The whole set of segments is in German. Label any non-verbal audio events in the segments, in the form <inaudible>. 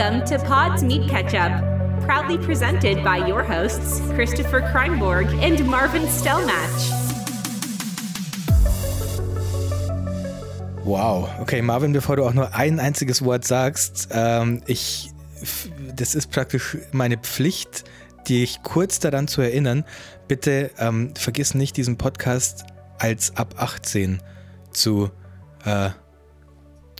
Welcome to Pods Meet Ketchup, proudly presented by your hosts, Christopher Kreinborg and Marvin Stellmatch. Wow. Okay, Marvin, bevor du auch nur ein einziges Wort sagst, ähm, ich, das ist praktisch meine Pflicht, dich kurz daran zu erinnern. Bitte ähm, vergiss nicht, diesen Podcast als ab 18 zu äh,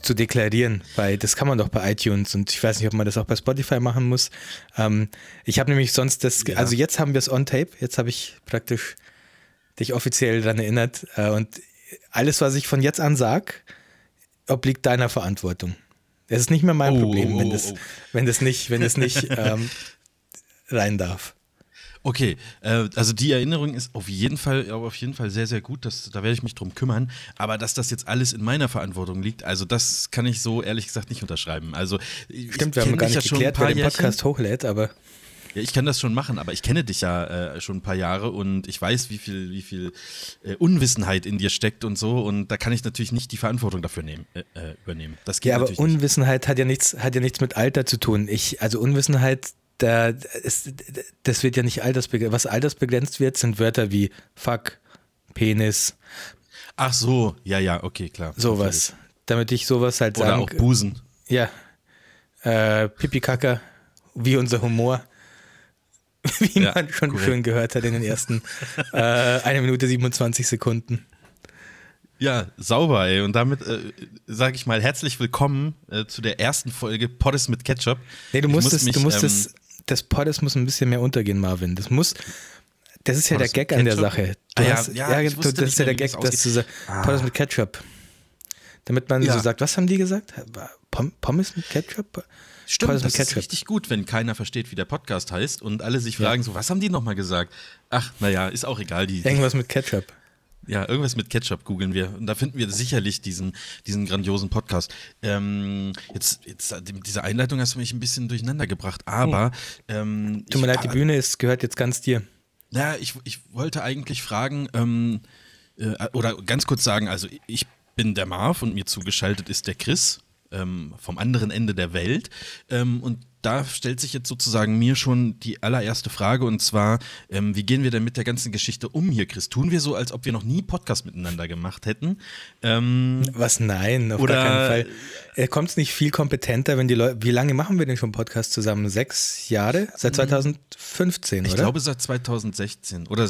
zu deklarieren, weil das kann man doch bei iTunes und ich weiß nicht, ob man das auch bei Spotify machen muss. Ähm, ich habe nämlich sonst das, ja. also jetzt haben wir es on tape, jetzt habe ich praktisch dich offiziell daran erinnert äh, und alles, was ich von jetzt an sage, obliegt deiner Verantwortung. Es ist nicht mehr mein oh, Problem, oh, oh, wenn, das, oh. wenn das nicht, wenn das nicht <laughs> ähm, rein darf. Okay, äh, also die Erinnerung ist auf jeden Fall, auf jeden Fall sehr, sehr gut. Das, da werde ich mich drum kümmern. Aber dass das jetzt alles in meiner Verantwortung liegt, also das kann ich so ehrlich gesagt nicht unterschreiben. Also stimmt, wir haben gar nicht ja geklärt, wer den Podcast hochlädt, aber ja, ich kann das schon machen, aber ich kenne dich ja äh, schon ein paar Jahre und ich weiß, wie viel, wie viel äh, Unwissenheit in dir steckt und so. Und da kann ich natürlich nicht die Verantwortung dafür nehmen, äh, äh übernehmen. Das geht ja, aber Unwissenheit nicht. hat ja nichts, hat ja nichts mit Alter zu tun. Ich, also Unwissenheit da ist, das wird ja nicht altersbegrenzt. Was altersbegrenzt wird, sind Wörter wie Fuck, Penis. Ach so, ja, ja, okay, klar. Sowas. Damit ich sowas halt Oder sagen. Oder auch Busen. Ja. Äh, Pipi-Kacker, wie unser Humor. <laughs> Wie ja, man schon korrekt. schön gehört hat in den ersten äh, 1 Minute 27 Sekunden. Ja, sauber, ey. Und damit äh, sage ich mal herzlich willkommen äh, zu der ersten Folge Poddes mit Ketchup. Nee, du musst, muss mich, du musst ähm, das, Poddes muss ein bisschen mehr untergehen, Marvin. Das muss, das ist ja Poddes der Gag an der Sache. Ah, hast, ja, ja du, das ist ja der Gag, dass du sagst, ah. Poddes mit Ketchup. Damit man ja. so sagt, was haben die gesagt? Pommes mit Ketchup? Stimmt, Pommes das ist richtig gut, wenn keiner versteht, wie der Podcast heißt und alle sich fragen ja. so, was haben die nochmal gesagt? Ach, naja, ist auch egal. Die, Irgendwas mit Ketchup. Ja, irgendwas mit Ketchup googeln wir. Und da finden wir sicherlich diesen, diesen grandiosen Podcast. Ähm, jetzt, jetzt, diese Einleitung hast du mich ein bisschen durcheinander gebracht, aber. Hm. Ähm, Tut mir leid, die Bühne ist, gehört jetzt ganz dir. Ja, ich, ich wollte eigentlich fragen, ähm, äh, oder ganz kurz sagen, also ich bin der Marv und mir zugeschaltet ist der Chris ähm, vom anderen Ende der Welt. Ähm, und da stellt sich jetzt sozusagen mir schon die allererste Frage und zwar, ähm, wie gehen wir denn mit der ganzen Geschichte um hier, Chris? Tun wir so, als ob wir noch nie Podcast miteinander gemacht hätten? Ähm, Was? Nein, auf oder, gar keinen Fall. Er kommt nicht viel kompetenter, wenn die Leute. Wie lange machen wir denn schon Podcast zusammen? Sechs Jahre? Seit 2015, ich oder? Ich glaube seit 2016. Oder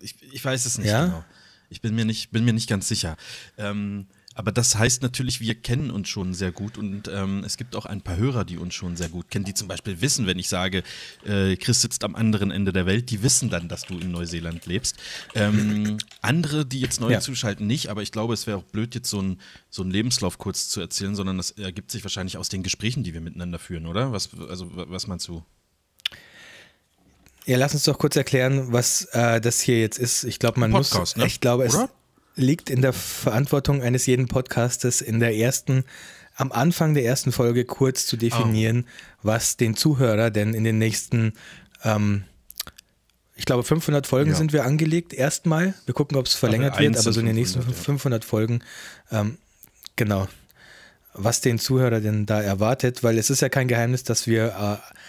ich, ich weiß es nicht ja? genau. Ich bin mir nicht, bin mir nicht ganz sicher. Ähm, aber das heißt natürlich, wir kennen uns schon sehr gut und ähm, es gibt auch ein paar Hörer, die uns schon sehr gut kennen, die zum Beispiel wissen, wenn ich sage, äh, Chris sitzt am anderen Ende der Welt, die wissen dann, dass du in Neuseeland lebst. Ähm, <clears throat> andere, die jetzt neu ja. zuschalten, nicht, aber ich glaube, es wäre auch blöd, jetzt so einen so Lebenslauf kurz zu erzählen, sondern das ergibt sich wahrscheinlich aus den Gesprächen, die wir miteinander führen, oder? Was, also, was meinst du? Ja, lass uns doch kurz erklären, was äh, das hier jetzt ist. Ich glaube, man Podcast, muss. Ne? Ich glaube, Oder? Liegt in der Verantwortung eines jeden Podcastes in der ersten, am Anfang der ersten Folge kurz zu definieren, oh. was den Zuhörer denn in den nächsten, ähm, ich glaube 500 Folgen ja. sind wir angelegt, erstmal. Wir gucken, ob es verlängert wird, aber so in den nächsten 500 ja. Folgen, ähm, genau, was den Zuhörer denn da erwartet, weil es ist ja kein Geheimnis, dass wir äh,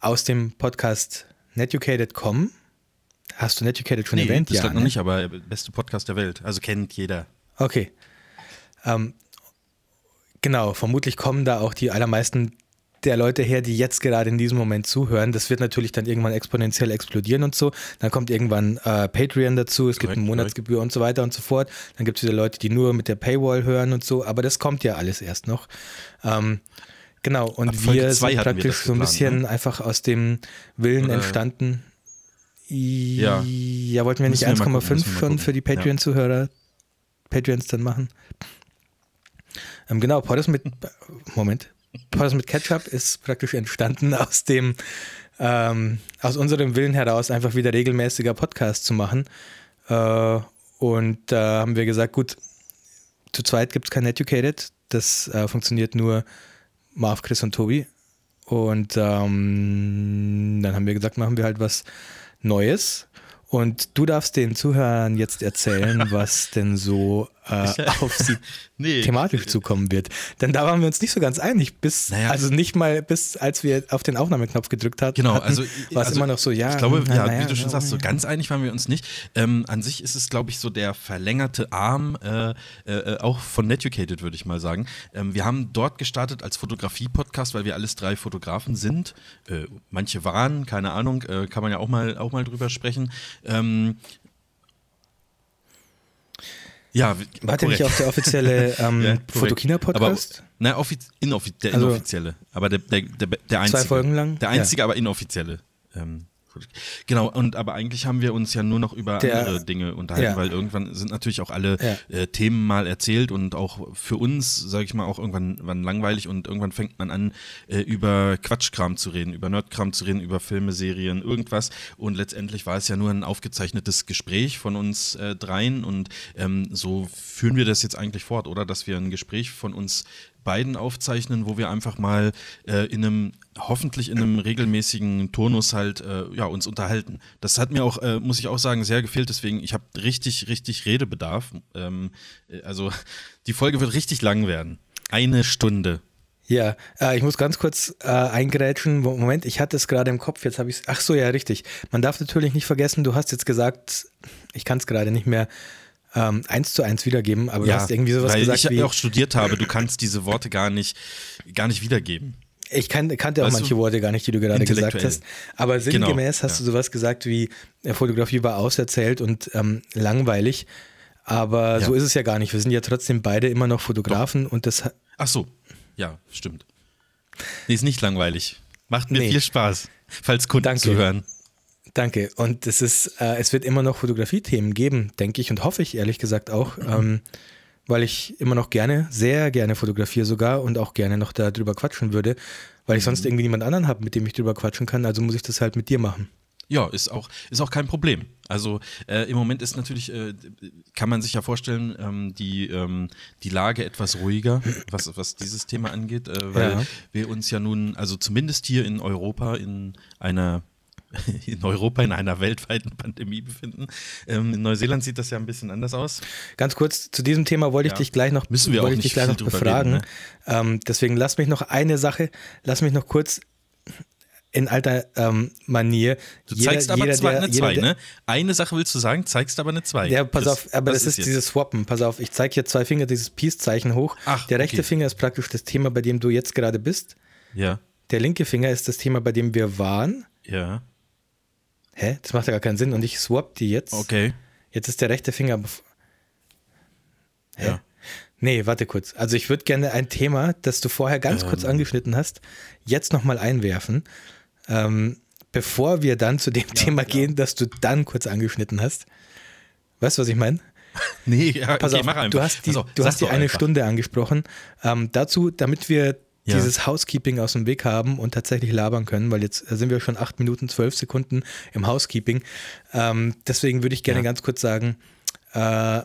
aus dem Podcast Netucated kommen Hast du Netucated schon nee, erwähnt? Das ja, noch ne? nicht, aber beste Podcast der Welt. Also kennt jeder. Okay. Ähm, genau, vermutlich kommen da auch die allermeisten der Leute her, die jetzt gerade in diesem Moment zuhören. Das wird natürlich dann irgendwann exponentiell explodieren und so. Dann kommt irgendwann äh, Patreon dazu, es korrekt, gibt eine Monatsgebühr korrekt. und so weiter und so fort. Dann gibt es wieder Leute, die nur mit der Paywall hören und so, aber das kommt ja alles erst noch. Ähm, genau, und wir sind praktisch so ein bisschen ne? einfach aus dem Willen Oder entstanden, ja. Ja, wollten wir nicht 1,5 schon für die Patreon-Zuhörer, ja. Patreons dann machen? Ähm, genau, Poddas mit, Moment, Poddas mit Ketchup ist praktisch entstanden <laughs> aus dem, ähm, aus unserem Willen heraus, einfach wieder regelmäßiger Podcast zu machen. Äh, und da äh, haben wir gesagt, gut, zu zweit gibt es kein Educated, das äh, funktioniert nur Marv, Chris und Tobi. Und ähm, dann haben wir gesagt, machen wir halt was Neues. Und du darfst den Zuhörern jetzt erzählen, was denn so äh, auf sie nee, thematisch zukommen wird. Denn da waren wir uns nicht so ganz einig, bis, naja. also nicht mal bis, als wir auf den Aufnahmeknopf gedrückt hatten. Genau, also war es also, immer noch so, ja. Ich glaube, na, ja, na, wie du schon sagst, so ganz einig waren wir uns nicht. Ähm, an sich ist es, glaube ich, so der verlängerte Arm äh, äh, auch von Netucated, würde ich mal sagen. Ähm, wir haben dort gestartet als Fotografie-Podcast, weil wir alles drei Fotografen sind. Äh, manche waren, keine Ahnung, äh, kann man ja auch mal, auch mal drüber sprechen. Ähm, ja, war der nicht auch der offizielle <laughs> ähm, ja, Fotokina-Podcast? Na, inoffi der also, inoffizielle. Aber der, der, der, der einzige. Zwei Folgen lang? Der einzige, ja. aber inoffizielle. Ähm, Genau, und aber eigentlich haben wir uns ja nur noch über Der, andere Dinge unterhalten, ja. weil irgendwann sind natürlich auch alle ja. äh, Themen mal erzählt und auch für uns, sage ich mal, auch irgendwann langweilig und irgendwann fängt man an, äh, über Quatschkram zu reden, über Nerdkram zu reden, über Filme, Serien, irgendwas. Und letztendlich war es ja nur ein aufgezeichnetes Gespräch von uns äh, dreien und ähm, so führen wir das jetzt eigentlich fort, oder? Dass wir ein Gespräch von uns beiden aufzeichnen, wo wir einfach mal äh, in einem, hoffentlich in einem regelmäßigen Turnus halt, äh, ja, uns unterhalten. Das hat mir auch, äh, muss ich auch sagen, sehr gefehlt, deswegen, ich habe richtig, richtig Redebedarf. Ähm, äh, also, die Folge wird richtig lang werden. Eine Stunde. Ja, äh, ich muss ganz kurz äh, eingrätschen. Moment, ich hatte es gerade im Kopf, jetzt habe ich es. Ach so, ja, richtig. Man darf natürlich nicht vergessen, du hast jetzt gesagt, ich kann es gerade nicht mehr ähm, eins zu eins wiedergeben, aber ja, du hast irgendwie sowas weil gesagt. Ich wie, auch studiert habe, du kannst diese Worte gar nicht, gar nicht wiedergeben. Ich kann, kannte auch weißt manche Worte gar nicht, die du gerade gesagt hast. Aber genau, sinngemäß genau, hast ja. du sowas gesagt wie, Fotografie war auserzählt und ähm, langweilig. Aber ja. so ist es ja gar nicht. Wir sind ja trotzdem beide immer noch Fotografen Doch. und das. Ach so, ja, stimmt. Nee, ist nicht langweilig. Macht mir nee. viel Spaß, falls Kunden Danke. zuhören. Danke. Und es ist, äh, es wird immer noch Fotografie-Themen geben, denke ich, und hoffe ich ehrlich gesagt auch, mhm. ähm, weil ich immer noch gerne, sehr gerne fotografiere sogar und auch gerne noch darüber quatschen würde, weil ich sonst mhm. irgendwie niemand anderen habe, mit dem ich darüber quatschen kann. Also muss ich das halt mit dir machen. Ja, ist auch, ist auch kein Problem. Also äh, im Moment ist natürlich, äh, kann man sich ja vorstellen, ähm, die, ähm, die Lage etwas ruhiger, was, was dieses Thema angeht, äh, weil ja. wir uns ja nun, also zumindest hier in Europa in einer <laughs> in Europa in einer weltweiten Pandemie befinden. Ähm, in Neuseeland sieht das ja ein bisschen anders aus. Ganz kurz zu diesem Thema wollte ich ja. dich gleich noch, Müssen wir auch ich dich gleich noch befragen. Reden, ne? ähm, deswegen lass mich noch eine Sache, lass mich noch kurz in alter ähm, Manier. Du jeder, zeigst aber jeder, zwei, der, eine zwei, ne? Eine Sache willst du sagen, zeigst aber eine zwei. Ja, pass das, auf, aber das ist, ist dieses Swappen. Pass auf, ich zeige hier zwei Finger, dieses Peace-Zeichen hoch. Ach, der rechte okay. Finger ist praktisch das Thema, bei dem du jetzt gerade bist. Ja. Der linke Finger ist das Thema, bei dem wir waren. Ja. Hä? Das macht ja gar keinen Sinn. Und ich swap die jetzt. Okay. Jetzt ist der rechte Finger. Hä? Ja. Nee, warte kurz. Also ich würde gerne ein Thema, das du vorher ganz ähm. kurz angeschnitten hast, jetzt nochmal einwerfen. Ähm, bevor wir dann zu dem ja, Thema ja. gehen, das du dann kurz angeschnitten hast. Weißt du, was ich meine? <laughs> Nee, ja, Pass okay, auf, mach einfach. Du hast die, du hast die eine einfach. Stunde angesprochen. Ähm, dazu, damit wir ja. dieses Housekeeping aus dem Weg haben und tatsächlich labern können, weil jetzt sind wir schon acht Minuten, zwölf Sekunden im Housekeeping. Ähm, deswegen würde ich gerne ja. ganz kurz sagen, äh,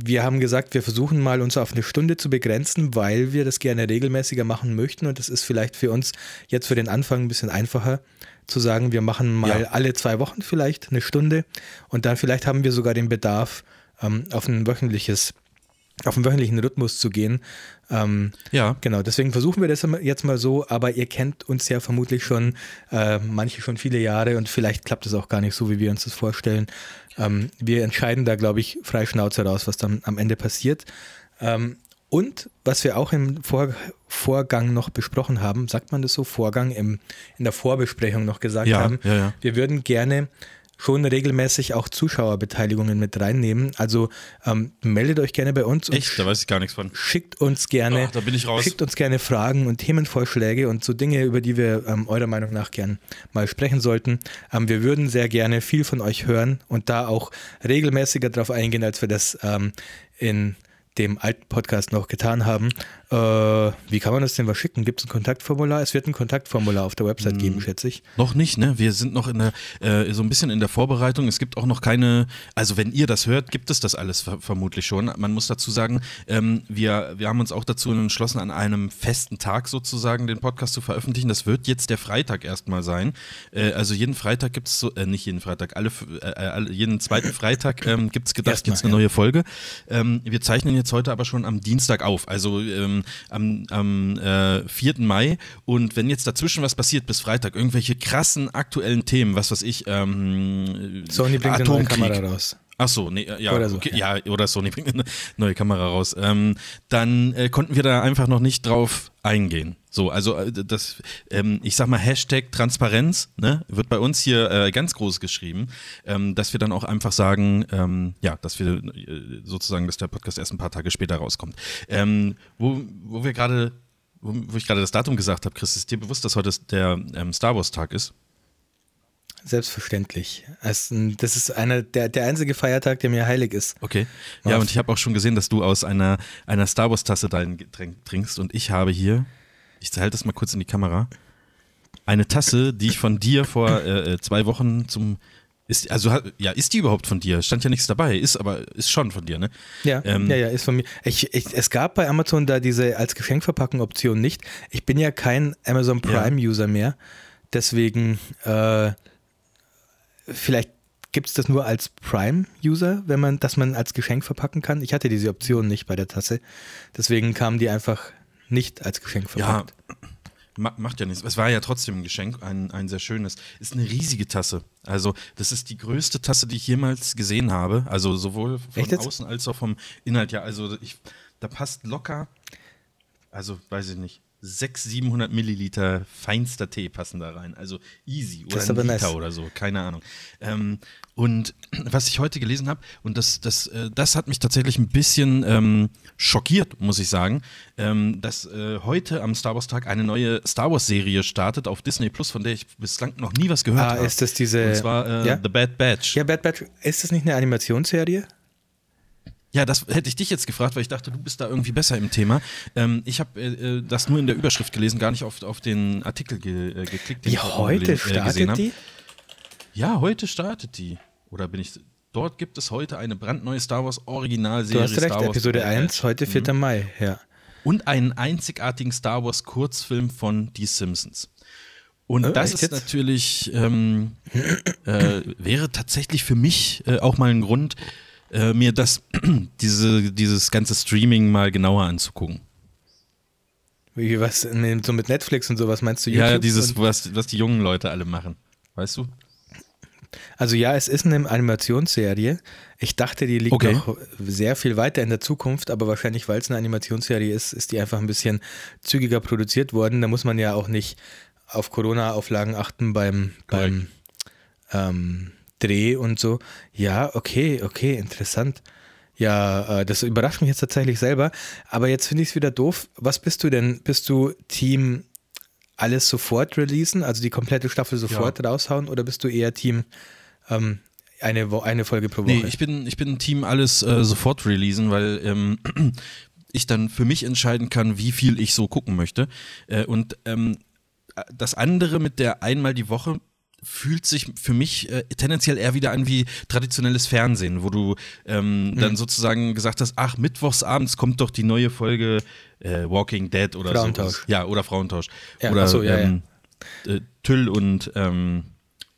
wir haben gesagt, wir versuchen mal uns auf eine Stunde zu begrenzen, weil wir das gerne regelmäßiger machen möchten und das ist vielleicht für uns jetzt für den Anfang ein bisschen einfacher zu sagen, wir machen mal ja. alle zwei Wochen vielleicht eine Stunde und dann vielleicht haben wir sogar den Bedarf ähm, auf ein wöchentliches auf einen wöchentlichen Rhythmus zu gehen. Ähm, ja. Genau, deswegen versuchen wir das jetzt mal so, aber ihr kennt uns ja vermutlich schon, äh, manche schon viele Jahre und vielleicht klappt es auch gar nicht so, wie wir uns das vorstellen. Ähm, wir entscheiden da, glaube ich, frei Schnauze raus, was dann am Ende passiert. Ähm, und was wir auch im Vor Vorgang noch besprochen haben, sagt man das so, Vorgang im, in der Vorbesprechung noch gesagt ja, haben, ja, ja. wir würden gerne schon regelmäßig auch Zuschauerbeteiligungen mit reinnehmen. Also ähm, meldet euch gerne bei uns. Echt? Da weiß ich gar nichts von. Schickt uns gerne, oh, da bin ich raus. schickt uns gerne Fragen und Themenvorschläge und so Dinge, über die wir ähm, eurer Meinung nach gern mal sprechen sollten. Ähm, wir würden sehr gerne viel von euch hören und da auch regelmäßiger drauf eingehen, als wir das ähm, in dem alten Podcast noch getan haben. Äh, wie kann man das denn was schicken? Gibt es ein Kontaktformular? Es wird ein Kontaktformular auf der Website hm. geben, schätze ich. Noch nicht, ne? Wir sind noch in der, äh, so ein bisschen in der Vorbereitung. Es gibt auch noch keine, also wenn ihr das hört, gibt es das alles ver vermutlich schon. Man muss dazu sagen, ähm, wir, wir haben uns auch dazu entschlossen, an einem festen Tag sozusagen den Podcast zu veröffentlichen. Das wird jetzt der Freitag erstmal sein. Äh, also jeden Freitag gibt es so, äh, nicht jeden Freitag, alle, äh, jeden zweiten Freitag ähm, gibt es gedacht, jetzt eine ja. neue Folge. Ähm, wir zeichnen jetzt heute aber schon am Dienstag auf. Also ähm, am, am äh, 4. Mai. Und wenn jetzt dazwischen was passiert bis Freitag, irgendwelche krassen aktuellen Themen, was weiß ich, ähm, Sony bringt Atomkrieg. eine Kamera raus. Ach so, nee, ja, oder so, okay, ja. ja. oder Sony bringt eine neue Kamera raus. Ähm, dann äh, konnten wir da einfach noch nicht drauf eingehen. So, also äh, das, ähm, ich sag mal, Hashtag Transparenz, ne, wird bei uns hier äh, ganz groß geschrieben, ähm, dass wir dann auch einfach sagen, ähm, ja, dass wir äh, sozusagen, dass der Podcast erst ein paar Tage später rauskommt. Ähm, wo, wo wir gerade, wo, wo, ich gerade das Datum gesagt habe, Chris, ist dir bewusst, dass heute der ähm, Star Wars Tag ist? Selbstverständlich. das ist einer, der, der einzige Feiertag, der mir heilig ist. Okay. Ja, und ich habe auch schon gesehen, dass du aus einer, einer Star Wars-Tasse dein Getränk trinkst. Und ich habe hier, ich halte das mal kurz in die Kamera, eine Tasse, die ich von dir vor äh, äh zwei Wochen zum. Ist, also, ja, ist die überhaupt von dir? Stand ja nichts dabei, ist aber ist schon von dir, ne? Ja, ähm, ja, ja, ist von mir. Ich, ich, es gab bei Amazon da diese als Geschenkverpackung Option nicht. Ich bin ja kein Amazon Prime-User ja. mehr. Deswegen äh, vielleicht gibt es das nur als Prime-User, wenn man, dass man als Geschenk verpacken kann. Ich hatte diese Option nicht bei der Tasse. Deswegen kamen die einfach nicht als Geschenk verpackt. Ja, macht ja nichts. Es war ja trotzdem ein Geschenk, ein, ein sehr schönes. Ist eine riesige Tasse. Also, das ist die größte Tasse, die ich jemals gesehen habe. Also, sowohl von außen als auch vom Inhalt. Ja, also, ich, da passt locker, also, weiß ich nicht, 600, 700 Milliliter feinster Tee passen da rein. Also easy. Oder ein Liter nice. oder so, keine Ahnung. Ähm, und <clears throat> was ich heute gelesen habe, und das, das, äh, das hat mich tatsächlich ein bisschen ähm, schockiert, muss ich sagen, ähm, dass äh, heute am Star Wars Tag eine neue Star Wars Serie startet auf Disney Plus, von der ich bislang noch nie was gehört ah, habe. ist das diese. Und zwar äh, ja? The Bad Batch. Ja, Bad Batch. Ist das nicht eine Animationsserie? Ja, das hätte ich dich jetzt gefragt, weil ich dachte, du bist da irgendwie besser im Thema. Ähm, ich habe äh, äh, das nur in der Überschrift gelesen, gar nicht auf, auf den Artikel ge, äh, geklickt. Den Wie heute äh, startet die? Ja, heute startet die. Oder bin ich. Dort gibt es heute eine brandneue Star Wars Originalserie. Du hast recht, Star Wars Episode 1, heute 4. Mhm. Mai, ja. Und einen einzigartigen Star Wars Kurzfilm von Die Simpsons. Und oh, das ist jetzt? natürlich, ähm, äh, wäre tatsächlich für mich äh, auch mal ein Grund, äh, mir das, <clears throat> diese, dieses ganze Streaming mal genauer anzugucken. Wie was, so mit Netflix und sowas meinst du? YouTube ja, dieses, was, was die jungen Leute alle machen. Weißt du? Also ja, es ist eine Animationsserie. Ich dachte, die liegt okay. noch sehr viel weiter in der Zukunft, aber wahrscheinlich, weil es eine Animationsserie ist, ist die einfach ein bisschen zügiger produziert worden. Da muss man ja auch nicht auf Corona-Auflagen achten beim, beim ähm, Dreh und so. Ja, okay, okay, interessant. Ja, äh, das überrascht mich jetzt tatsächlich selber. Aber jetzt finde ich es wieder doof. Was bist du denn? Bist du Team alles sofort releasen, also die komplette Staffel sofort ja. raushauen, oder bist du eher Team ähm, eine, eine Folge pro Woche? Nee, ich bin, ich bin Team alles äh, sofort releasen, weil ähm, <clears throat> ich dann für mich entscheiden kann, wie viel ich so gucken möchte. Äh, und ähm, das andere mit der einmal die Woche fühlt sich für mich äh, tendenziell eher wieder an wie traditionelles Fernsehen, wo du ähm, mhm. dann sozusagen gesagt hast, ach, mittwochsabends kommt doch die neue Folge äh, Walking Dead oder Frauentausch. So. Ja, oder Frauentausch. Ja, oder so, ja, ähm, ja. Äh, Tüll und ähm,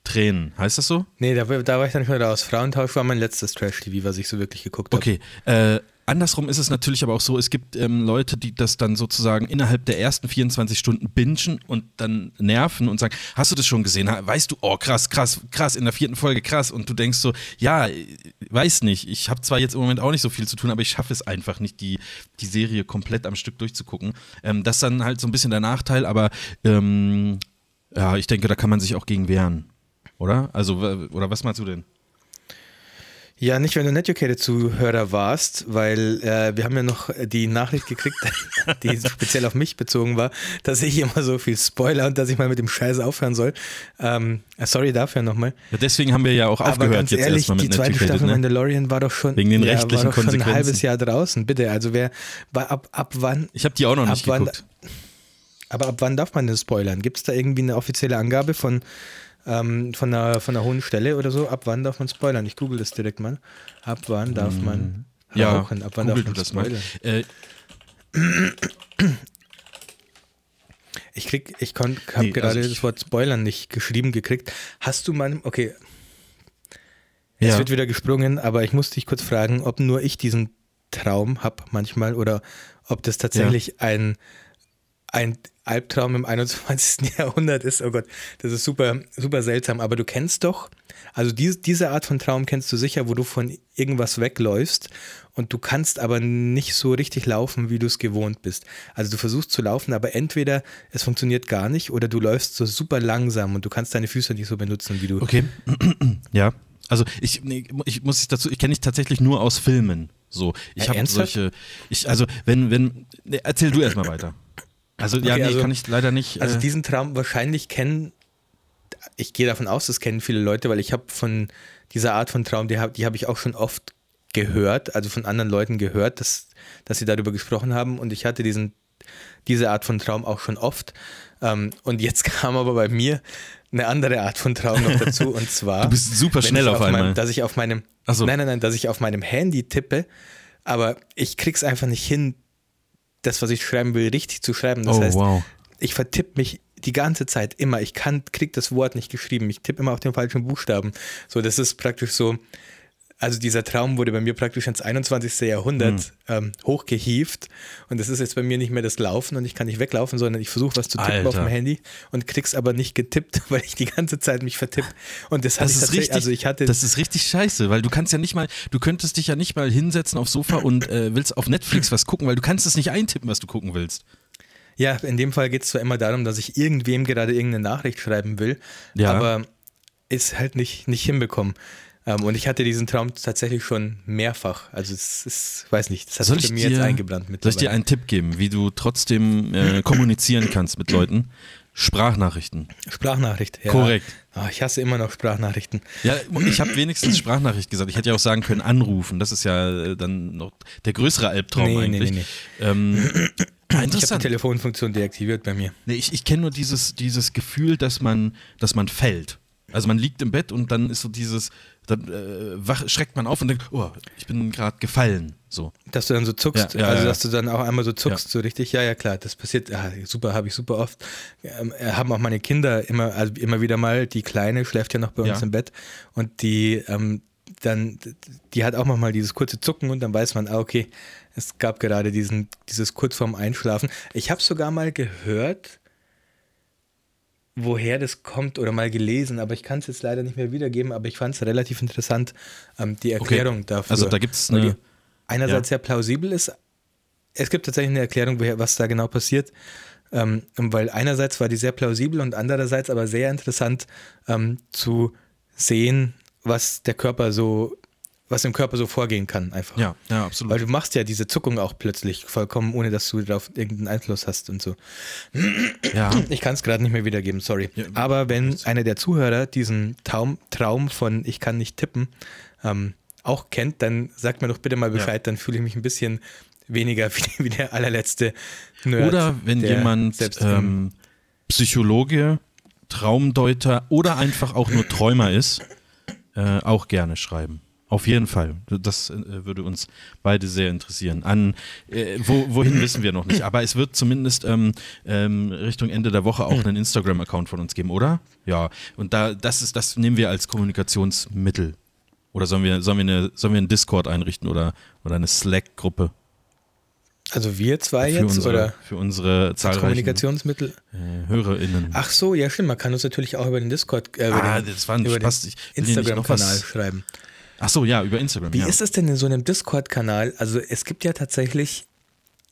Tränen. Heißt das so? Nee, da, da war ich dann nicht mehr raus. Frauentausch war mein letztes Trash-TV, was ich so wirklich geguckt habe. Okay. Äh, Andersrum ist es natürlich aber auch so, es gibt ähm, Leute, die das dann sozusagen innerhalb der ersten 24 Stunden bingen und dann nerven und sagen, hast du das schon gesehen? Weißt du, oh krass, krass, krass, in der vierten Folge krass. Und du denkst so, ja, weiß nicht, ich habe zwar jetzt im Moment auch nicht so viel zu tun, aber ich schaffe es einfach nicht, die, die Serie komplett am Stück durchzugucken. Ähm, das ist dann halt so ein bisschen der Nachteil, aber ähm, ja, ich denke, da kann man sich auch gegen wehren. Oder? Also, oder was meinst du denn? Ja, nicht, wenn du Netucated-Zuhörer warst, weil äh, wir haben ja noch die Nachricht gekriegt, <laughs> die speziell auf mich bezogen war, dass ich immer so viel Spoiler und dass ich mal mit dem Scheiß aufhören soll. Ähm, äh, sorry dafür nochmal. Ja, deswegen haben wir ja auch aufgehört ganz jetzt ehrlich, erstmal mit die zweite Staffel ne? Mandalorian war doch schon, Wegen den ja, rechtlichen war doch schon ein halbes Jahr draußen. Bitte, also wer, ab, ab wann, Ich habe die auch noch nicht wann- geguckt. aber ab wann darf man denn spoilern? Gibt es da irgendwie eine offizielle Angabe von, ähm, von, einer, von einer hohen Stelle oder so? Ab wann darf man spoilern? Ich google das direkt mal. Ab wann darf man Ja, rauchen? Ab wann darf man mal. spoilern? Äh, Ich krieg, ich habe Nee, gerade also das Wort Spoilern nicht geschrieben gekriegt. Hast du mal, okay, es ja. wird wieder gesprungen, aber ich muss dich kurz fragen, ob nur ich diesen Traum habe manchmal oder ob das tatsächlich ein, ein Albtraum im 21. <laughs> Jahrhundert ist. Oh Gott, das ist super, super seltsam. Aber du kennst doch, also diese, diese Art von Traum kennst du sicher, wo du von irgendwas wegläufst und du kannst aber nicht so richtig laufen, wie du es gewohnt bist. Also du versuchst zu laufen, aber entweder es funktioniert gar nicht oder du läufst so super langsam und du kannst deine Füße nicht so benutzen, wie du. Okay. <clears throat> ja. Also ich, ich muss ich dazu, ich kenne dich tatsächlich nur aus Filmen. So, ich Ja, habe ernsthaft? solche, ich, also wenn, wenn, erzähl du erstmal weiter. Also ja, Okay, nee, also- kann ich leider nicht. Also äh, diesen Traum wahrscheinlich kennen, ich gehe davon aus, das kennen viele Leute, weil ich habe von dieser Art von Traum, die habe die hab ich auch schon oft gehört, also von anderen Leuten gehört, dass, dass sie darüber gesprochen haben und ich hatte diesen, diese Art von Traum auch schon oft. Ähm, und jetzt <laughs> kam aber bei mir eine andere Art von Traum noch dazu und <laughs> zwar, Du bist super schnell auf meinem, einmal. dass ich auf meinem, so. nein, nein, nein, dass ich auf meinem Handy tippe, aber ich krieg's einfach nicht hin, das, was ich schreiben will, richtig zu schreiben. Das oh heißt, wow. ich vertippe mich die ganze Zeit immer. Ich kann, krieg das Wort nicht geschrieben. Ich tippe immer auf den falschen Buchstaben. So, das ist praktisch so. Also dieser Traum wurde bei mir praktisch ins 21. Jahrhundert ähm, hochgehievt und das ist jetzt bei mir nicht mehr das Laufen und ich kann nicht weglaufen, sondern ich versuche was zu tippen auf Alter. dem Handy und krieg's aber nicht getippt, <laughs> weil ich die ganze Zeit mich vertippe. Und das, Das ist tatsächlich, richtig, also ich hatte das ist richtig scheiße, weil du kannst ja nicht mal, du könntest dich ja nicht mal hinsetzen aufs Sofa und äh, willst auf Netflix was gucken, weil du kannst es nicht eintippen, was du gucken willst. Ja, in dem Fall geht es zwar immer darum, dass ich irgendwem gerade irgendeine Nachricht schreiben will, Ja. aber ist halt nicht, nicht hinbekommen. Ähm, und ich hatte diesen Traum tatsächlich schon mehrfach. Also es ist, weiß nicht, das hat Soll sich mir dir, jetzt eingebrannt soll ich dir einen Tipp geben, wie du trotzdem äh, <clears throat> kommunizieren kannst mit Leuten? Sprachnachrichten. Sprachnachricht, ja. Korrekt. Ah, ich hasse immer noch Sprachnachrichten. Ja, ich habe wenigstens Sprachnachricht gesagt. Ich hätte ja auch sagen können, anrufen. Das ist ja äh, dann noch der größere Albtraum Nee, nee, eigentlich. nee, Ähm, <clears throat> Ich habe die. Telefonfunktion deaktiviert bei mir. Nee, ich ich kenne nur dieses, dieses Gefühl, dass man, dass man fällt. Also man liegt im Bett und dann ist so dieses, dann äh, wach, schreckt man auf und denkt, oh, ich bin gerade gefallen. So. Dass du dann so zuckst, Ja, ja, also ja. dass du dann auch einmal so zuckst, so richtig, ja, ja, klar, das passiert, ja, super, habe ich super oft. Ähm, äh, haben auch meine Kinder immer, also immer wieder mal, die Kleine schläft ja noch bei uns im Bett und die ähm, dann, die hat auch manchmal dieses kurze Zucken und dann weiß man, ah, okay, es gab gerade diesen, dieses kurz vorm Einschlafen. Ich habe sogar mal gehört, woher das kommt oder mal gelesen, aber ich kann es jetzt leider nicht mehr wiedergeben, aber ich fand es relativ interessant, ähm, die Erklärung dafür. Also da gibt's Weil eine- einerseits ja. sehr plausibel ist. Es gibt tatsächlich eine Erklärung, was da genau passiert. Ähm, weil einerseits war die sehr plausibel und andererseits aber sehr interessant ähm, zu sehen, was der Körper so, was im Körper so vorgehen kann, einfach. Ja, ja, absolut. Weil du machst ja diese Zuckung auch plötzlich vollkommen, ohne dass du darauf irgendeinen Einfluss hast und so. ja. <clears throat> Ich kann es gerade nicht mehr wiedergeben, sorry. Ja, Aber wenn einer der Zuhörer diesen Traum, Traum von Ich kann nicht tippen ähm, auch kennt, dann sagt mir doch bitte mal Bescheid, dann fühle ich mich ein bisschen weniger <laughs> wie, wie der allerletzte Nerd. Oder wenn jemand selbst ähm, Psychologe, Traumdeuter oder einfach auch nur Träumer ist, äh, auch gerne schreiben. Auf jeden Fall. Das äh, würde uns beide sehr interessieren. An äh, wo, wohin <clears throat> wissen wir noch nicht. Aber es wird zumindest ähm, ähm, Richtung Ende der Woche auch einen Instagram-Account von uns geben, oder? Ja. Und da das ist, das nehmen wir als Kommunikationsmittel. Oder sollen wir, sollen wir, eine, sollen wir einen Discord einrichten oder, oder eine Slack-Gruppe also wir zwei für jetzt unsere, oder für unsere zahlreichen Kommunikationsmittel? äh, HörerInnen. Ach so, ja stimmt, man kann uns natürlich auch über den Discord, äh, über Ah, den, das war ein über Spaß. Ich Instagram-Kanal schreiben. Ach so, ja, über Instagram. Wie ja. ist es denn in so einem Discord-Kanal? Also es gibt ja tatsächlich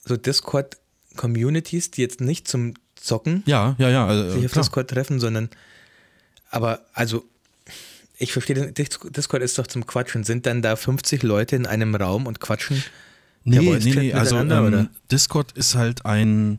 so Discord-Communities, die jetzt nicht zum Zocken Ja, ja, ja. sich Äh, auf klar. Discord treffen, sondern aber also ich verstehe, Discord ist doch zum Quatschen. Sind dann da 50 Leute in einem Raum und quatschen? Nee, nee, nee, also ähm, Discord ist halt ein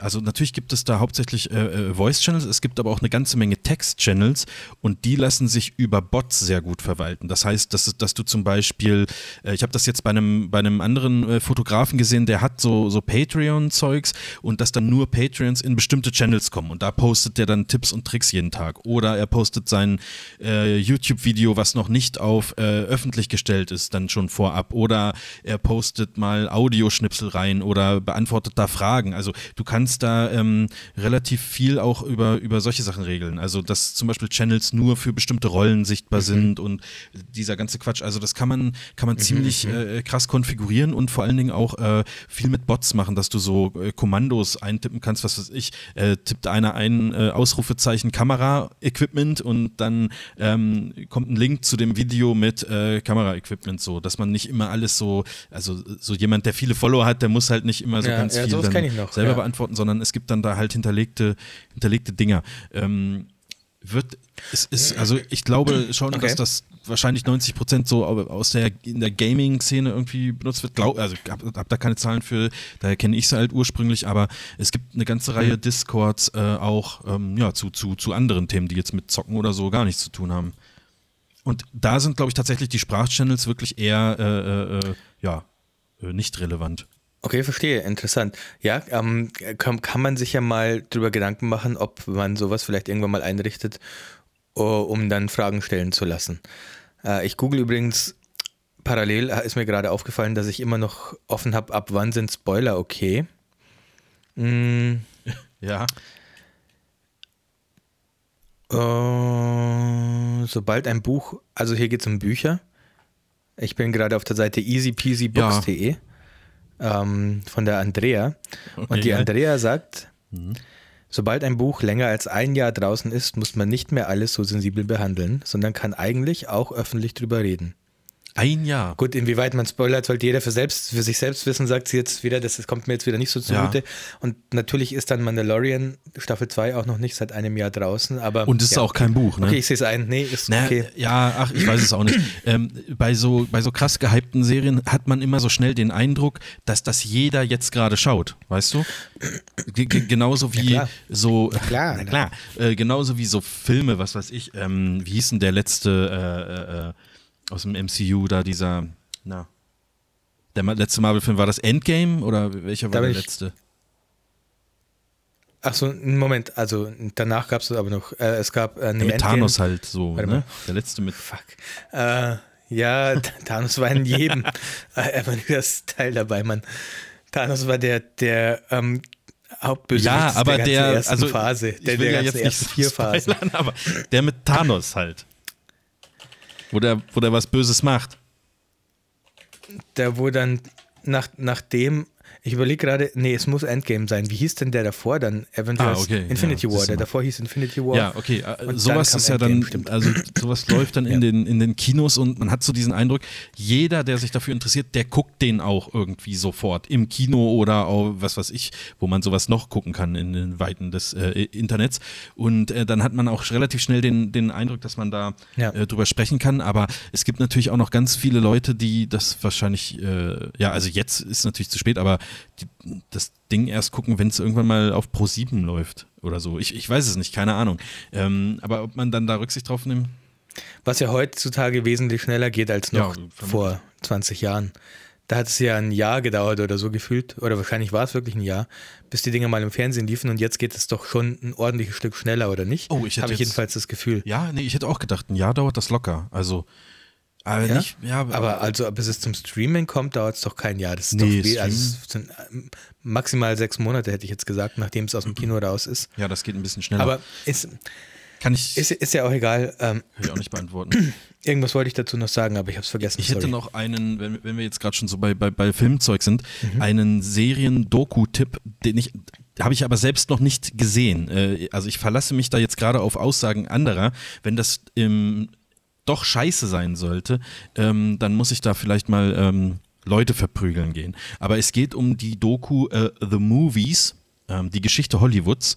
also natürlich gibt es da hauptsächlich äh, äh, Voice-Channels, es gibt aber auch eine ganze Menge Text-Channels und die lassen sich über Bots sehr gut verwalten. Das heißt, dass, dass du zum Beispiel, äh, ich habe das jetzt bei einem, bei einem anderen äh, Fotografen gesehen, der hat so, so Patreon-Zeugs und dass dann nur Patreons in bestimmte Channels kommen und da postet der dann Tipps und Tricks jeden Tag. Oder er postet sein äh, YouTube-Video, was noch nicht auf öffentlich gestellt ist, dann schon vorab. Oder er postet mal Audioschnipsel rein oder beantwortet da Fragen. Also du kannst kannst da ähm, relativ viel auch über, über solche Sachen regeln. Also, dass zum Beispiel Channels nur für bestimmte Rollen sichtbar mhm. sind und dieser ganze Quatsch. Also, das kann man, kann man mhm. ziemlich mhm. äh, krass konfigurieren und vor allen Dingen auch äh, viel mit Bots machen, dass du so äh, Kommandos eintippen kannst, was weiß ich, äh, tippt einer ein äh, Ausrufezeichen Kamera-Equipment und dann ähm, kommt ein Link zu dem Video mit äh, Kamera-Equipment, so, dass man nicht immer alles so, also so jemand, der viele Follower hat, der muss halt nicht immer so ja, ganz ja, viel selber ja. beantworten beantworten, sondern es gibt dann da halt hinterlegte, hinterlegte Dinger. Ähm, wird, es ist, also ich glaube schon, okay. dass das wahrscheinlich 90 Prozent so aus der, in der Gaming-Szene irgendwie benutzt wird. Glaub, also ich habe hab da keine Zahlen für, daher kenne ich es halt ursprünglich, aber es gibt eine ganze Reihe mhm. Discords äh, auch ähm, ja, zu, zu, zu anderen Themen, die jetzt mit Zocken oder so gar nichts zu tun haben. Und da sind, glaube ich, tatsächlich die Sprachchannels wirklich eher äh, äh, äh ja, äh, nicht relevant. Okay, verstehe. Interessant. Ja, ähm, kann, kann man sich ja mal drüber Gedanken machen, ob man sowas vielleicht irgendwann mal einrichtet, um dann Fragen stellen zu lassen. Äh, ich google übrigens parallel, äh, ist mir gerade aufgefallen, dass ich immer noch offen habe, ab wann sind Spoiler okay. Mm. <laughs> Ja. Uh, sobald ein Buch, also hier geht es um Bücher. Ich bin gerade auf der Seite easypeasybooks.de. Ja ähm, von der Andrea. Okay, und die Andrea sagt, mhm. sobald ein Buch länger als ein Jahr draußen ist, muss man nicht mehr alles so sensibel behandeln, sondern kann eigentlich auch öffentlich drüber reden. Ein Jahr. Gut, inwieweit man spoilert, sollte jeder für, selbst, für sich selbst wissen, sagt sie jetzt wieder, das kommt mir jetzt wieder nicht so zugute. Ja. Und natürlich ist dann Mandalorian Staffel 2 auch noch nicht seit einem Jahr draußen, aber. Und es ist ja. auch kein Buch, ne? Okay, ich sehe es ein. Nee, ist naja, okay. Ja, ach, ich weiß es auch nicht. <clears throat> ähm, bei, so, bei so krass gehypten Serien hat man immer so schnell den Eindruck, dass das jeder jetzt gerade schaut, weißt du? G genauso wie ja, so. Ja, klar, na klar. Äh, genauso wie so Filme, was weiß ich, ähm, wie hieß denn der letzte äh, äh, äh aus dem MCU, da dieser, na, der letzte Marvel-Film, war das Endgame oder welcher war der letzte? Ach so, Moment, also danach gab es aber noch, äh, es gab äh, mit Thanos halt so, ne? Der letzte mit. Fuck. Äh, ja, Thanos war in jedem <laughs> er war das Teil dabei, Mann. Thanos war der, der ähm, Hauptbösewicht ja, aber der, der ersten also, Phase, der, der ja jetzt nicht vier <laughs> Phasen. aber der mit Thanos halt. Wo der, wo der was Böses macht. Der, wo dann nach, nachdem ich überlege gerade, nee, es muss Endgame sein. Wie hieß denn der davor dann? Avengers ah, okay. Infinity ja, War. Der davor hieß Infinity War. Ja, okay. Äh, und sowas ist ja dann, stimmt. also sowas <clears throat> läuft dann in, ja. den, in den Kinos und man hat so diesen Eindruck, jeder, der sich dafür interessiert, der guckt den auch irgendwie sofort im Kino oder auch, was weiß ich, wo man sowas noch gucken kann in den Weiten des äh, Internets. Und äh, dann hat man auch relativ schnell den, den Eindruck, dass man da ja. äh, drüber sprechen kann. Aber es gibt natürlich auch noch ganz viele Leute, die das wahrscheinlich, äh, ja, also jetzt ist natürlich zu spät, aber die, das Ding erst gucken, wenn es irgendwann mal auf Pro 7 läuft oder so. Ich, ich weiß es nicht, keine Ahnung. Ähm, aber ob man dann da Rücksicht drauf nimmt? Was ja heutzutage wesentlich schneller geht als noch ja, vor 20 Jahren. Da hat es ja ein Jahr gedauert oder so gefühlt, oder wahrscheinlich war es wirklich ein Jahr, bis die Dinge mal im Fernsehen liefen und jetzt geht es doch schon ein ordentliches Stück schneller, oder nicht? Oh, ich hätte Habe ich jedenfalls das Gefühl. Ja, nee, ich hätte auch gedacht, ein Jahr dauert das locker. Also aber ja? nicht, ja, aber, aber, also bis es zum Streaming kommt, dauert es doch kein Jahr. Das ist nee, doch also sind äh, maximal sechs Monate, hätte ich jetzt gesagt, nachdem es aus dem Kino raus ist. Ja, das geht ein bisschen schneller. Aber ist, Kann ich, ist, ist ja auch egal. Ähm, kann ich auch nicht beantworten. <clears throat> Irgendwas wollte ich dazu noch sagen, aber ich habe es vergessen. Ich sorry. hätte noch einen, wenn, wenn wir jetzt gerade schon so bei, bei, bei Filmzeug sind, mhm. einen Serien-Doku-Tipp, den ich habe ich aber selbst noch nicht gesehen. Äh, also ich verlasse mich da jetzt gerade auf Aussagen anderer. Wenn das im doch scheiße sein sollte, ähm, dann muss ich da vielleicht mal ähm, Leute verprügeln gehen. Aber es geht um die Doku äh, The Movies, ähm, die Geschichte Hollywoods.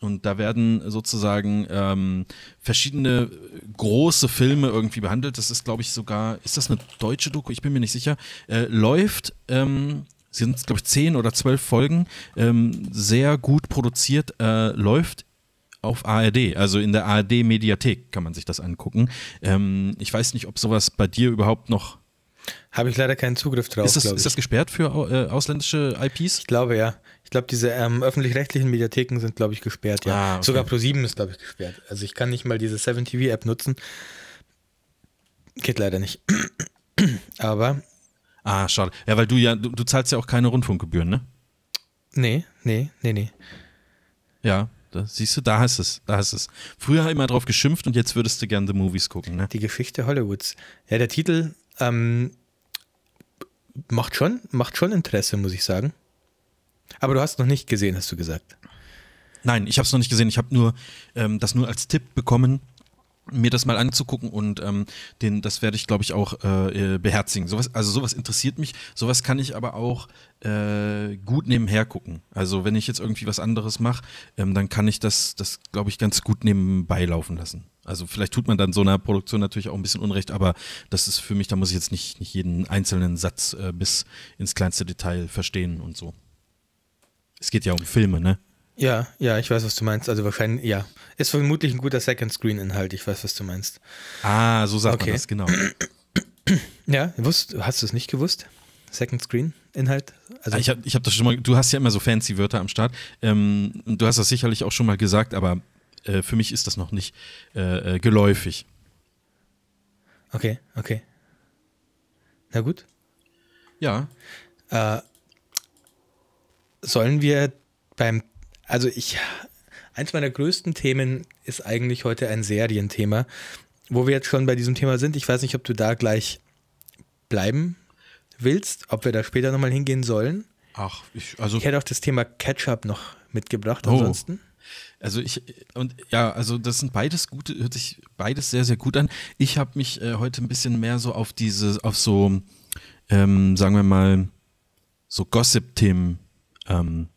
Und da werden sozusagen ähm, verschiedene große Filme irgendwie behandelt. Das ist, glaube ich, sogar, ist das eine deutsche Doku? Ich bin mir nicht sicher. Äh, läuft, ähm, sind, glaube ich, zehn oder zwölf Folgen, ähm, sehr gut produziert, äh, läuft auf ARD, also in der ARD-Mediathek kann man sich das angucken. Ähm, ich weiß nicht, ob sowas bei dir überhaupt noch. Habe ich leider keinen Zugriff drauf. Ist das, ist das gesperrt für äh, ausländische IPs? Ich glaube ja. Ich glaube, diese ähm, öffentlich-rechtlichen Mediatheken sind, glaube ich, gesperrt, ja. Ah, okay. Sogar Pro7 ist, glaube ich, gesperrt. Also ich kann nicht mal diese 7TV-App nutzen. Geht leider nicht. <clears throat> Aber. Ah, schade. Ja, weil du ja, du, du zahlst ja auch keine Rundfunkgebühren, ne? Nee, nee, nee, nee. Ja, da, siehst du, da hast es, da hast es. Früher immer drauf geschimpft und jetzt würdest du gerne The Movies gucken, ne? Die Geschichte Hollywoods. Ja, der Titel ähm, macht schon, macht schon Interesse, muss ich sagen. Aber du hast noch nicht gesehen, hast du gesagt. Nein, ich habe es noch nicht gesehen. Ich habe nur ähm, das nur als Tipp bekommen mir das mal anzugucken und ähm, den, das werde ich, glaube ich, auch äh, äh, beherzigen. Sowas, also sowas interessiert mich. Sowas kann ich aber auch äh, gut nebenher gucken. Also wenn ich jetzt irgendwie was anderes mache, ähm, dann kann ich das, das glaube ich, ganz gut nebenbei laufen lassen. Also vielleicht tut man dann so einer Produktion natürlich auch ein bisschen Unrecht, aber das ist für mich, da muss ich jetzt nicht, nicht jeden einzelnen Satz äh, bis ins kleinste Detail verstehen und so. Es geht ja um Filme, ne? Ja, ja, ich weiß, was du meinst. Also wahrscheinlich, ja. Ist vermutlich ein guter Second Screen-Inhalt. Ich weiß, was du meinst. Ah, so sagt okay. man das, genau. <clears throat> Ja, wusst, hast du es nicht gewusst? Second Screen-Inhalt? Also ich habe ich hab das schon mal, du hast ja immer so fancy Wörter am Start. Ähm, du hast das sicherlich auch schon mal gesagt, aber äh, für mich ist das noch nicht äh, äh geläufig. Okay, okay. Na gut. Ja. Äh, sollen wir beim also ich, eins meiner größten Themen ist eigentlich heute ein Serienthema, wo wir jetzt schon bei diesem Thema sind. Ich weiß nicht, ob du da gleich bleiben willst, ob wir da später nochmal hingehen sollen. Ach, ich, also. Ich hätte auch das Thema Ketchup noch mitgebracht, oh. ansonsten. Also ich, und ja, also das sind beides gute, hört sich beides sehr, sehr gut an. Ich habe mich äh, heute ein bisschen mehr so auf diese, auf so, ähm, sagen wir mal, so Gossip-Themen ähm,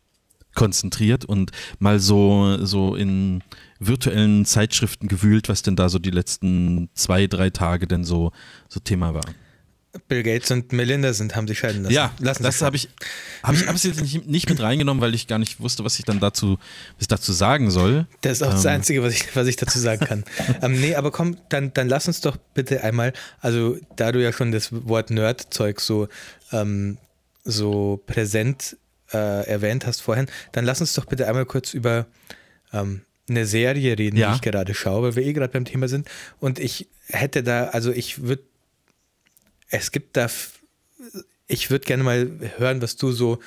konzentriert und mal so, so in virtuellen Zeitschriften gewühlt, was denn da so die letzten zwei, drei Tage denn so, so Thema war. Bill Gates und Melinda sind, haben sich scheiden lassen. Ja, lassen das habe ich, hab ich absolut nicht, nicht, mit reingenommen, weil ich gar nicht wusste, was ich dann dazu, was dazu sagen soll. Das ist auch ähm. das Einzige, was ich, was ich dazu sagen kann. <laughs> ähm, nee, aber komm, dann, dann lass uns doch bitte einmal, also da du ja schon das Wort Nerd-Zeug so, ähm, so präsent äh, erwähnt hast vorhin, dann lass uns doch bitte einmal kurz über ähm, eine Serie reden, ja. die ich gerade schaue, weil wir eh gerade beim Thema sind. Und ich hätte da, also ich würde, es gibt da, ich würde gerne mal hören, was du so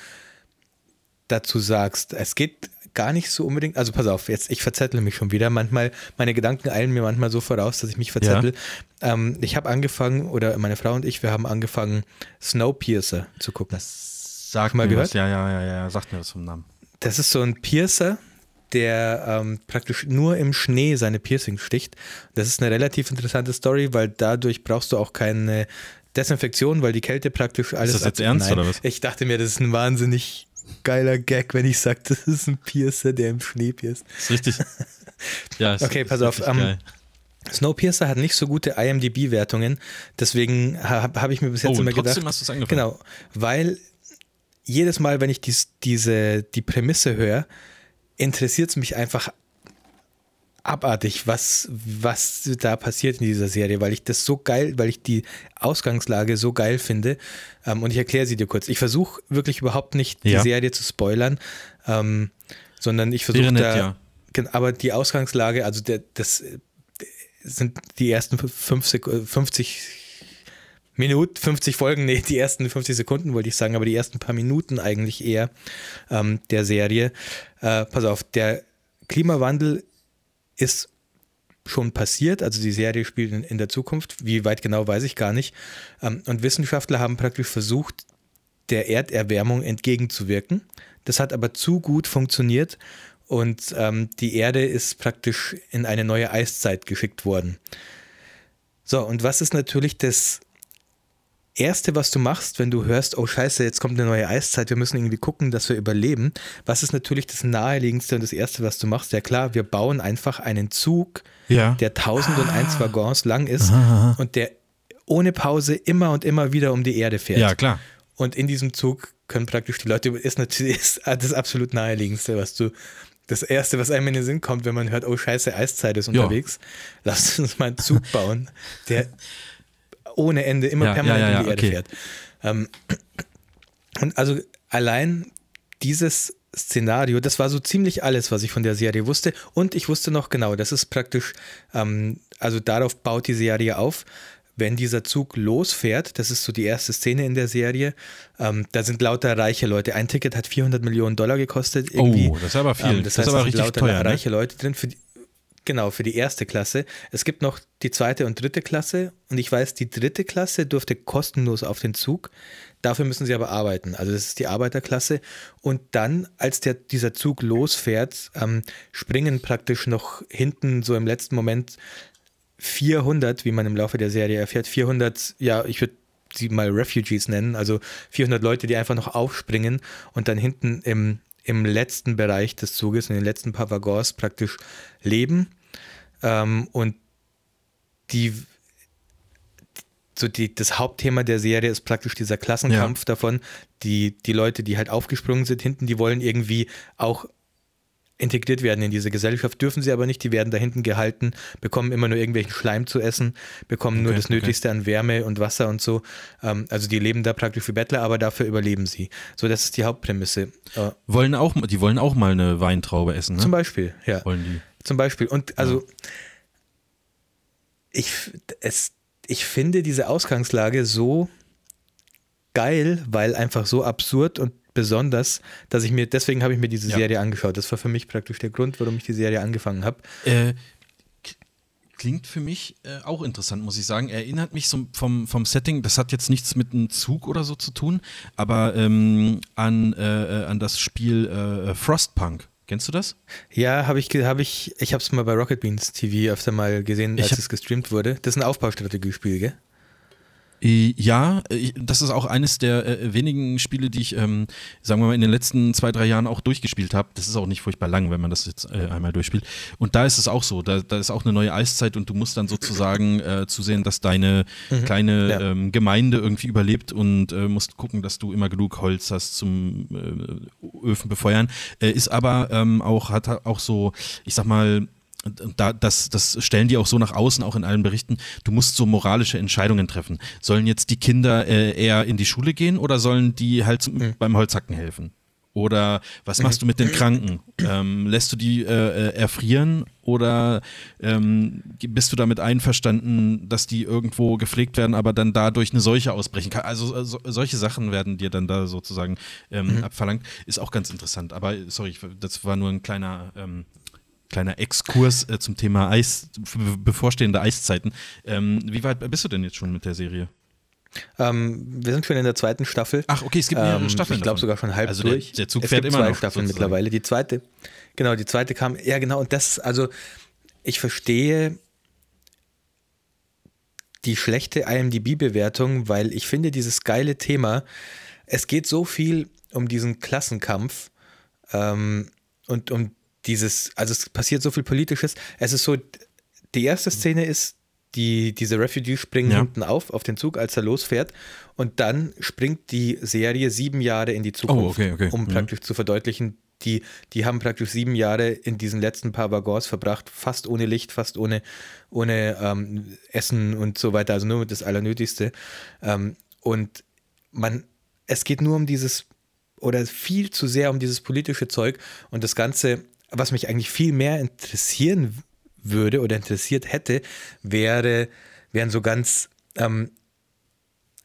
dazu sagst. Es geht gar nicht so unbedingt, also pass auf, jetzt, ich verzettle mich schon wieder. Manchmal, meine Gedanken eilen mir manchmal so voraus, dass ich mich verzettel. Ja. Ähm, ich habe angefangen, oder meine Frau und ich, wir haben angefangen, Snowpiercer zu gucken. Das Sag mal gehört? Was. Ja, ja, ja, ja, sagt mir was vom Namen. Das ist so ein Piercer, der ähm, praktisch nur im Schnee seine Piercings sticht. Das ist eine relativ interessante Story, weil dadurch brauchst du auch keine Desinfektion, weil die Kälte praktisch alles. Ist das jetzt ernst Nein, oder was? Ich dachte mir, das ist ein wahnsinnig geiler Gag, wenn ich sage, das ist ein Piercer, der im Schnee pierst. Ist richtig. <laughs> Ja, ist, okay, pass auf. Um, ähm, Snowpiercer hat nicht so gute IMDb-Wertungen, deswegen habe hab ich mir bis jetzt oh, immer gedacht. Hast angefangen. Genau, weil jedes Mal, wenn ich dies, diese, die Prämisse höre, interessiert es mich einfach abartig, was, was da passiert in dieser Serie, weil ich das so geil, weil ich die Ausgangslage so geil finde. Ähm, und ich erkläre sie dir kurz. Ich versuche wirklich überhaupt nicht die ja. Serie zu spoilern, ähm, sondern ich versuche da. Ja. Aber die Ausgangslage, also der, das sind die ersten fünf 50 Minuten, 50 Folgen, nee, die ersten 50 Sekunden wollte ich sagen, aber die ersten paar Minuten eigentlich eher ähm, der Serie. Äh, pass auf, der Klimawandel ist schon passiert, also die Serie spielt in, in der Zukunft, wie weit genau weiß ich gar nicht. Ähm, und Wissenschaftler haben praktisch versucht, der Erderwärmung entgegenzuwirken. Das hat aber zu gut funktioniert und ähm, die Erde ist praktisch in eine neue Eiszeit geschickt worden. So, und was ist natürlich das Erste, was du machst, wenn du hörst, oh scheiße, jetzt kommt eine neue Eiszeit, wir müssen irgendwie gucken, dass wir überleben, was ist natürlich das Naheliegendste und das Erste, was du machst? Ja klar, wir bauen einfach einen Zug, ja. der 1001 ah. Waggons lang ist Aha. und der ohne Pause immer und immer wieder um die Erde fährt. Ja, klar. Und in diesem Zug können praktisch die Leute, ist natürlich <laughs> ist das absolut naheliegendste, was du, das Erste, was einem in den Sinn kommt, wenn man hört, oh scheiße, Eiszeit ist unterwegs, ja. lass uns mal einen Zug bauen, der <laughs> ohne Ende immer ja, permanent ja, um die Erde okay. fährt. Ähm, und also allein dieses Szenario, das war so ziemlich alles, was ich von der Serie wusste. Und ich wusste noch genau, das ist praktisch, ähm, also darauf baut die Serie auf wenn dieser Zug losfährt, das ist so die erste Szene in der Serie, ähm, da sind lauter reiche Leute. Ein Ticket hat 400 Millionen Dollar gekostet. Irgendwie. Oh, das ist aber viel. Ähm, das, das heißt, ist aber richtig lauter teuer, ne? reiche Leute drin die, Genau, für die erste Klasse. Es gibt noch die zweite und dritte Klasse und ich weiß, die dritte Klasse durfte kostenlos auf den Zug. Dafür müssen sie aber arbeiten. Also das ist die Arbeiterklasse. Und dann, als der, dieser Zug losfährt, ähm, springen praktisch noch hinten so im letzten Moment 400, wie man im Laufe der Serie erfährt, 400, ja, ich würde sie mal Refugees nennen, also 400 Leute, die einfach noch aufspringen und dann hinten im, im letzten Bereich des Zuges, in den letzten paar Waggons praktisch leben. Ähm, und die, so die, das Hauptthema der Serie ist praktisch dieser Klassenkampf ja. davon. Die, die Leute, die halt aufgesprungen sind hinten, die wollen irgendwie auch integriert werden in diese Gesellschaft, dürfen sie aber nicht, die werden da hinten gehalten, bekommen immer nur irgendwelchen Schleim zu essen, bekommen okay, nur das okay. Nötigste an Wärme und Wasser und so. Ähm, also die leben da praktisch wie Bettler, aber dafür überleben sie. So, das ist die Hauptprämisse. Äh, wollen auch, die wollen auch mal eine Weintraube essen, ne? Zum Beispiel, ja. Wollen die. Zum Beispiel. Und also ich, es, ich finde diese Ausgangslage so geil, weil einfach so absurd und besonders, dass ich mir, deswegen habe ich mir diese ja. Serie angeschaut. Das war für mich praktisch der Grund, warum ich die Serie angefangen habe. Äh, klingt für mich äh, auch interessant, muss ich sagen. Erinnert mich so vom, vom Setting, das hat jetzt nichts mit einem Zug oder so zu tun, aber ähm, an, äh, äh an das Spiel äh, Frostpunk. Kennst du das? Ja, habe ich, habe ich, ich habe es mal bei Rocket Beans TV öfter mal gesehen, als es gestreamt wurde. Das ist ein Aufbaustrategiespiel, gell? Ja, das ist auch eines der äh, wenigen Spiele, die ich, ähm, sagen wir mal, in den letzten zwei, drei Jahren auch durchgespielt habe. Das ist auch nicht furchtbar lang, wenn man das jetzt äh, einmal durchspielt. Und da ist es auch so. Da, da, ist auch eine neue Eiszeit und du musst dann sozusagen äh, zusehen, dass deine mhm, kleine ja. ähm, Gemeinde irgendwie überlebt und äh, musst gucken, dass du immer genug Holz hast zum äh, Öfen befeuern. Äh, ist aber ähm, auch, hat auch so, ich sag mal, da, das, das stellen die auch so nach außen, auch in allen Berichten, du musst so moralische Entscheidungen treffen. Sollen jetzt die Kinder äh, eher in die Schule gehen oder sollen die halt zum, mhm. beim Holzhacken helfen? Oder was machst du mit den Kranken? Ähm, lässt du die äh, äh, erfrieren oder ähm, bist du damit einverstanden, dass die irgendwo gepflegt werden, aber dann dadurch eine Seuche ausbrechen kann? Also so, solche Sachen werden dir dann da sozusagen ähm, mhm. abverlangt. Ist auch ganz interessant. Aber sorry, das war nur ein kleiner ähm, kleiner Exkurs äh, zum Thema Eis, bevorstehende Eiszeiten. Ähm, wie weit bist du denn jetzt schon mit der Serie? Ähm, wir sind schon in der zweiten Staffel. Ach, okay, es gibt mehrere ähm, Staffeln. Ich glaube sogar schon halb also durch. Der, der Zug es fährt gibt immer zwei noch. Staffeln sozusagen. mittlerweile. Die zweite, genau, die zweite kam. Ja, genau. Und das, also ich verstehe die schlechte IMDb-Bewertung, weil ich finde dieses geile Thema. Es geht so viel um diesen Klassenkampf ähm, und um dieses, also es passiert so viel Politisches. Es ist so, die erste Szene ist, die, diese Refugees springen ja. hinten auf, auf den Zug, als er losfährt. Und dann springt die Serie sieben Jahre in die Zukunft, oh, okay, okay. um mhm. praktisch zu verdeutlichen, die, die haben praktisch sieben Jahre in diesen letzten paar Waggons verbracht, fast ohne Licht, fast ohne, ohne ähm, Essen und so weiter, also nur das Allernötigste. Ähm, und man, es geht nur um dieses, oder viel zu sehr um dieses politische Zeug und das Ganze was mich eigentlich viel mehr interessieren würde oder interessiert hätte, wäre, wären so ganz, ähm,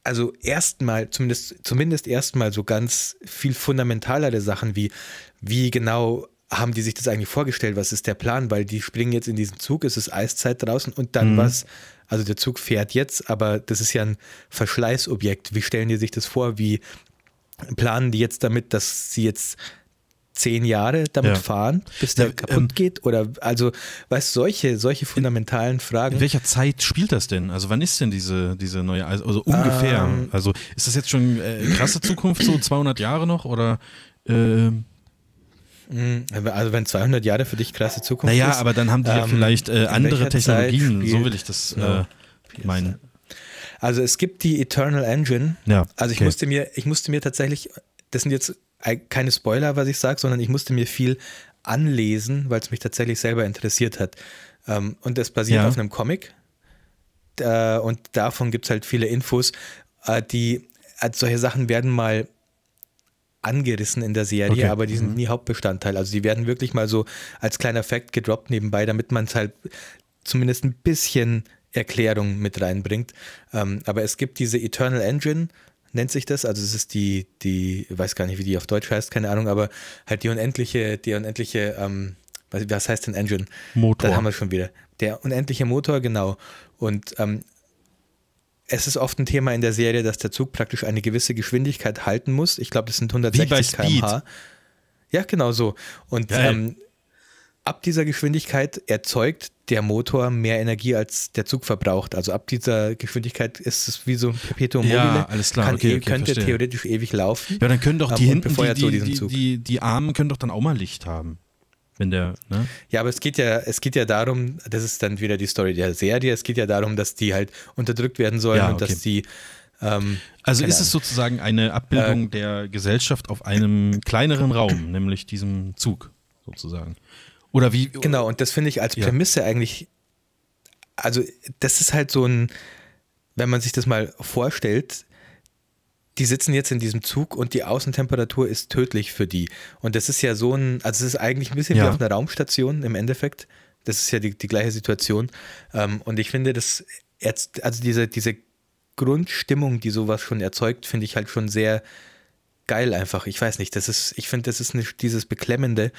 also erstmal, zumindest, zumindest erstmal so ganz viel fundamentalere Sachen wie, wie genau haben die sich das eigentlich vorgestellt? Was ist der Plan? Weil die springen jetzt in diesen Zug, es ist Eiszeit draußen und dann mhm. was, also der Zug fährt jetzt, aber das ist ja ein Verschleißobjekt. Wie stellen die sich das vor? Wie planen die jetzt damit, dass sie jetzt zehn Jahre damit Ja. fahren, bis der Ja, kaputt ähm, geht? Oder also, weißt du, solche, solche fundamentalen Fragen. In welcher Zeit spielt das denn? Also wann ist denn diese, diese neue, Eis- also ungefähr? Ähm, also ist das jetzt schon äh, krasse Zukunft, so 200 Jahre noch oder? ähm, Mm, Also wenn 200 Jahre für dich krasse Zukunft naja, ist. aber dann haben die ja ähm, vielleicht äh, andere Technologien, Zeit so will ich das spielt- äh, meinen. Also es gibt die Eternal Engine. Ja, Also ich okay. musste mir, ich musste mir tatsächlich, das sind jetzt keine Spoiler, was ich sage, sondern ich musste mir viel anlesen, weil es mich tatsächlich selber interessiert hat. Ähm, Und das basiert Ja. auf einem Comic. Äh, Und davon gibt es halt viele Infos. Äh, Die, also solche Sachen werden mal angerissen in der Serie, Okay. aber die sind nie Hauptbestandteil. Also die werden wirklich mal so als kleiner Fact gedroppt nebenbei, damit man es halt zumindest ein bisschen Erklärung mit reinbringt. Ähm, aber es gibt diese Eternal Engine, nennt sich das. Also es ist die, die, ich weiß gar nicht, wie die auf Deutsch heißt, keine Ahnung, aber halt die unendliche, die unendliche, ähm, was, was heißt denn Engine? Motor. Da haben wir schon wieder. Der unendliche Motor, genau. Und ähm, es ist oft ein Thema in der Serie, dass der Zug praktisch eine gewisse Geschwindigkeit halten muss. Ich glaube, das sind 160 Wie bei Speed. km/h. Ja, genau so. Und ähm, ab dieser Geschwindigkeit erzeugt der Motor mehr Energie, als der Zug verbraucht. Also ab dieser Geschwindigkeit ist es wie so ein Perpetuum Ja, mobile. alles klar, Kann, okay, eh- okay, könnte verstehe. theoretisch ewig laufen. Ja, dann können doch die und hinten, die, so die, die, Zug. die, Armen können doch dann auch mal Licht haben. Wenn der, ne? Ja, aber es geht ja, es geht ja darum, das ist dann wieder die Story der Serie, es geht ja darum, dass die halt unterdrückt werden sollen Ja, und okay. dass die ähm, Also ist es sozusagen eine Äh, Abbildung der Gesellschaft auf einem kleineren Raum, nämlich diesem Zug sozusagen. Oder wie? Genau, und das finde ich als Ja. Prämisse eigentlich, also das ist halt so ein, wenn man sich das mal vorstellt, die sitzen jetzt in diesem Zug und die Außentemperatur ist tödlich für die. Und das ist ja so ein, also es ist eigentlich ein bisschen Ja. wie auf einer Raumstation im Endeffekt. Das ist ja die, die gleiche Situation. Ähm, und ich finde, das, jetzt- also diese, diese Grundstimmung, die sowas schon erzeugt, finde ich halt schon sehr geil einfach. Ich weiß nicht, das ist, ich finde, das ist eine, dieses Beklemmende,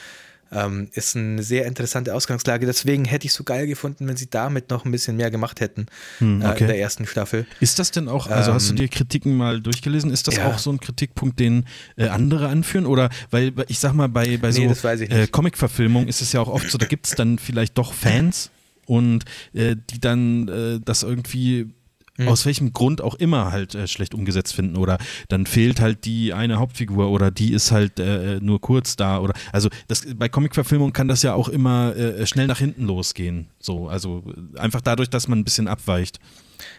ähm, ist eine sehr interessante Ausgangslage. Deswegen hätte ich es so geil gefunden, wenn sie damit noch ein bisschen mehr gemacht hätten Hm, äh, okay. in der ersten Staffel. Ist das denn auch, also hast du Ähm, dir Kritiken mal durchgelesen? Ist das ja. auch so ein Kritikpunkt, den äh, andere anführen? Oder, weil ich sag mal, bei, bei so äh, nicht. Comic-Verfilmungen ist es ja auch oft so, da gibt es dann vielleicht doch Fans <laughs> und äh, die dann äh, das irgendwie Mhm. aus welchem Grund auch immer halt äh, schlecht umgesetzt finden oder dann fehlt halt die eine Hauptfigur oder die ist halt äh, nur kurz da oder also das bei Comicverfilmung kann das ja auch immer äh, schnell nach hinten losgehen so also äh, einfach dadurch dass man ein bisschen abweicht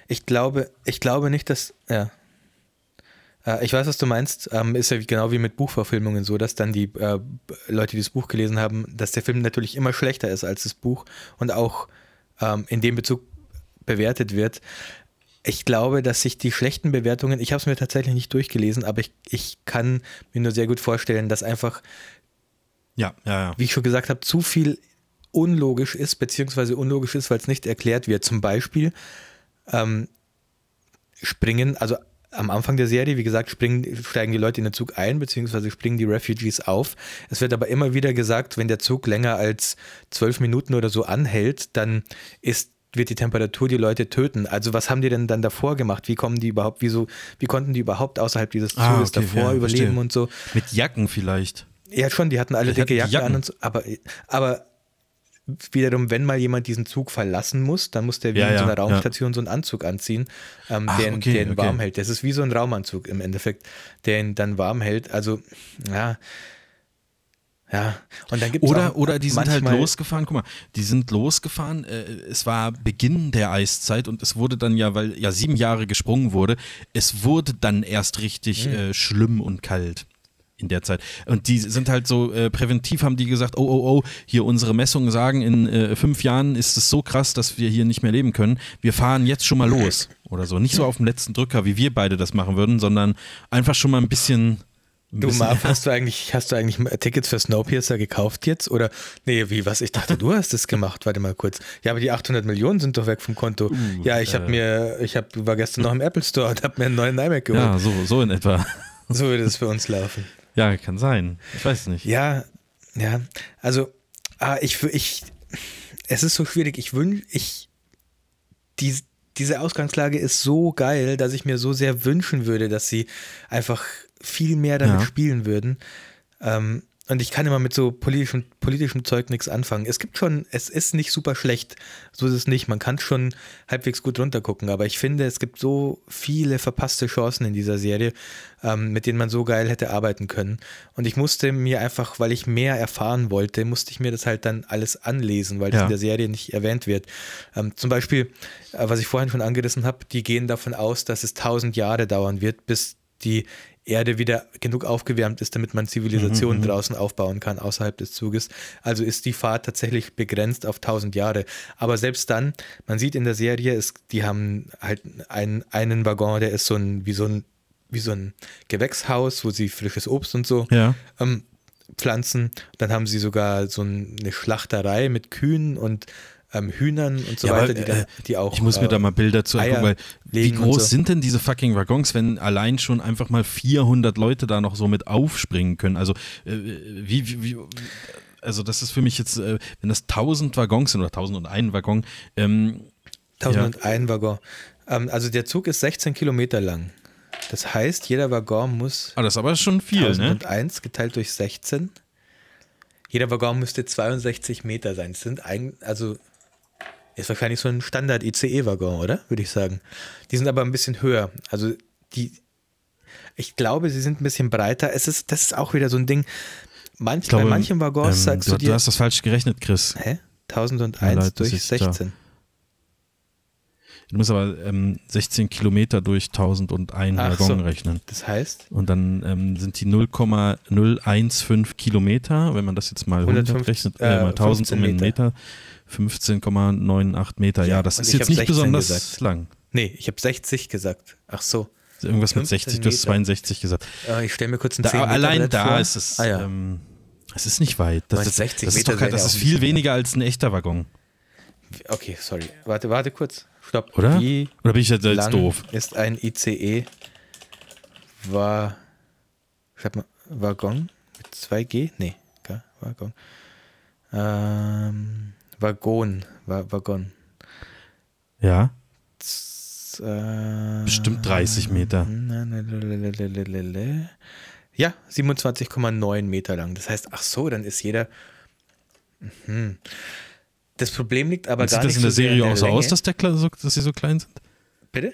Ich glaube, ich glaube nicht, dass, ja. Äh, Ich weiß, was du meinst. Ähm, ist ja genau wie mit Buchverfilmungen so, dass dann die äh, Leute, die das Buch gelesen haben, dass der Film natürlich immer schlechter ist als das Buch und auch ähm, in dem Bezug bewertet wird. Ich glaube, dass sich die schlechten Bewertungen, ich habe es mir tatsächlich nicht durchgelesen, aber ich, ich kann mir nur sehr gut vorstellen, dass einfach ja ja ja wie ich schon gesagt habe, zu viel unlogisch ist, beziehungsweise unlogisch ist, weil es nicht erklärt wird. Zum Beispiel ähm, springen, also am Anfang der Serie, wie gesagt, springen, steigen die Leute in den Zug ein, beziehungsweise springen die Refugees auf. Es wird aber immer wieder gesagt, wenn der Zug länger als zwölf Minuten oder so anhält, dann ist wird die Temperatur die Leute töten. Also was haben die denn dann davor gemacht? Wie kommen die überhaupt, wieso, wie konnten die überhaupt außerhalb dieses Zuges Ah, okay, davor ja, überleben verstehe. und so? mit Jacken vielleicht Ja, schon, die hatten alle hatten dicke Jacken, Jacken. an und so, aber, aber wiederum, wenn mal jemand diesen Zug verlassen muss, dann muss der wie Ja, in so ja, einer ja. Raumstation so einen Anzug anziehen, ähm, Ach, der, ihn- okay, der ihn okay. warm hält. Das ist wie so ein Raumanzug im Endeffekt, der ihn dann warm hält. Also, ja. Ja, und dann gibt es Oder, auch oder die sind halt losgefahren, guck mal, die sind losgefahren, äh, es war Beginn der Eiszeit und es wurde dann ja, weil ja sieben Jahre gesprungen wurde, es wurde dann erst richtig äh, schlimm und kalt in der Zeit. Und die sind halt so, äh, präventiv haben die gesagt, oh, oh, oh, hier unsere Messungen sagen, in äh, fünf Jahren ist es so krass, dass wir hier nicht mehr leben können. Wir fahren jetzt schon mal los <laughs> oder so. Nicht so auf dem letzten Drücker, wie wir beide das machen würden, sondern einfach schon mal ein bisschen. Du Marv, hast du eigentlich, hast du eigentlich Tickets für Snowpiercer gekauft jetzt? Oder, nee, wie, was? Ich dachte, du hast es gemacht. Warte mal kurz. Ja, aber die 800 Millionen sind doch weg vom Konto. Uh, ja, ich äh. habe mir, ich hab, war gestern noch im Apple Store und habe mir einen neuen iMac geholt. Ja, so, so in etwa. So würde es für uns laufen. <laughs> Ja, kann sein. Ich weiß nicht. Ja, ja. Also, ah, ich, ich, es ist so schwierig. Ich wünsche, ich, die, diese Ausgangslage ist so geil, dass ich mir so sehr wünschen würde, dass sie einfach viel mehr damit Ja. spielen würden. Ähm, und ich kann immer mit so politischem, politischem Zeug nichts anfangen. Es gibt schon, es ist nicht super schlecht, so ist es nicht. Man kann schon halbwegs gut runtergucken, aber ich finde, es gibt so viele verpasste Chancen in dieser Serie, ähm, mit denen man so geil hätte arbeiten können. Und ich musste mir einfach, weil ich mehr erfahren wollte, musste ich mir das halt dann alles anlesen, weil das ja. in der Serie nicht erwähnt wird. Ähm, zum Beispiel, äh, was ich vorhin schon angerissen habe, die gehen davon aus, dass es tausend Jahre dauern wird, bis die Erde wieder genug aufgewärmt ist, damit man Zivilisation mhm, mhm, draußen aufbauen kann außerhalb des Zuges. Also ist die Fahrt tatsächlich begrenzt auf 1000 Jahre. Aber selbst dann, man sieht in der Serie, es, die haben halt ein, einen Waggon, der ist so ein wie so ein wie so ein Gewächshaus, wo sie frisches Obst und so ja. ähm, pflanzen. Dann haben sie sogar so eine Schlachterei mit Kühen und ähm, Hühnern und so ja, weiter, die, äh, da, die, auch. Ich muss mir äh, da mal Bilder zu angucken, weil wie groß so. sind denn diese fucking Waggons, wenn allein schon einfach mal 400 Leute da noch so mit aufspringen können? Also, äh, wie, wie, wie also das ist für mich jetzt, äh, wenn das 1000 Waggons sind oder 1001 Waggon. Ähm, 1001 ja. Waggon. Ähm, also der Zug ist 16 Kilometer lang. Das heißt, jeder Waggon muss. Ah, das ist aber schon viel, 1001 ne? geteilt durch 16. Jeder Waggon müsste 62 Meter sein. Das sind eigentlich, also ist wahrscheinlich so ein Standard-ICE-Waggon, oder? Würde ich sagen. Die sind aber ein bisschen höher. Also die, ich glaube, sie sind ein bisschen breiter. Es ist, das ist auch wieder so ein Ding. Manch, glaube, bei manchen Waggons ähm, sagst du, du dir. Du hast das falsch gerechnet, Chris. Hä? 1001 ja, durch 16. Du musst aber ähm, 16 Kilometer durch 1001 Ach Waggon so. rechnen. Das heißt? Und dann ähm, sind die 0,015 Kilometer, wenn man das jetzt mal 150, rechnet, äh, mal 1000 um einen Meter. 15,98 Meter. Ja, ja das ist jetzt nicht besonders gesagt. lang. Nee, ich habe 60 gesagt. Ach so. Irgendwas mit 60, du hast 62 gesagt. Äh, ich stelle mir kurz einen da, Allein da vor. ist es. Ah, ja. ähm, es ist nicht weit. Das, ist, 60 das, ist, doch, das ist viel weniger als ein echter Waggon. Okay, sorry. Warte, warte kurz. Stopp. Oder? Wie Oder bin ich jetzt, jetzt doof? Ist ein ICE war. Schreib mal, Waggon mit 2G? Nee, Waggon. Ähm, Waggon, Waggon. Ja. Bestimmt 30 Meter. Ja, 27,9 Meter lang. Das heißt, ach so, dann ist jeder. Mhm. Das Problem liegt aber Und gar nicht so Sieht das in der Serie auch so aus, dass, der, dass sie so klein sind? Bitte?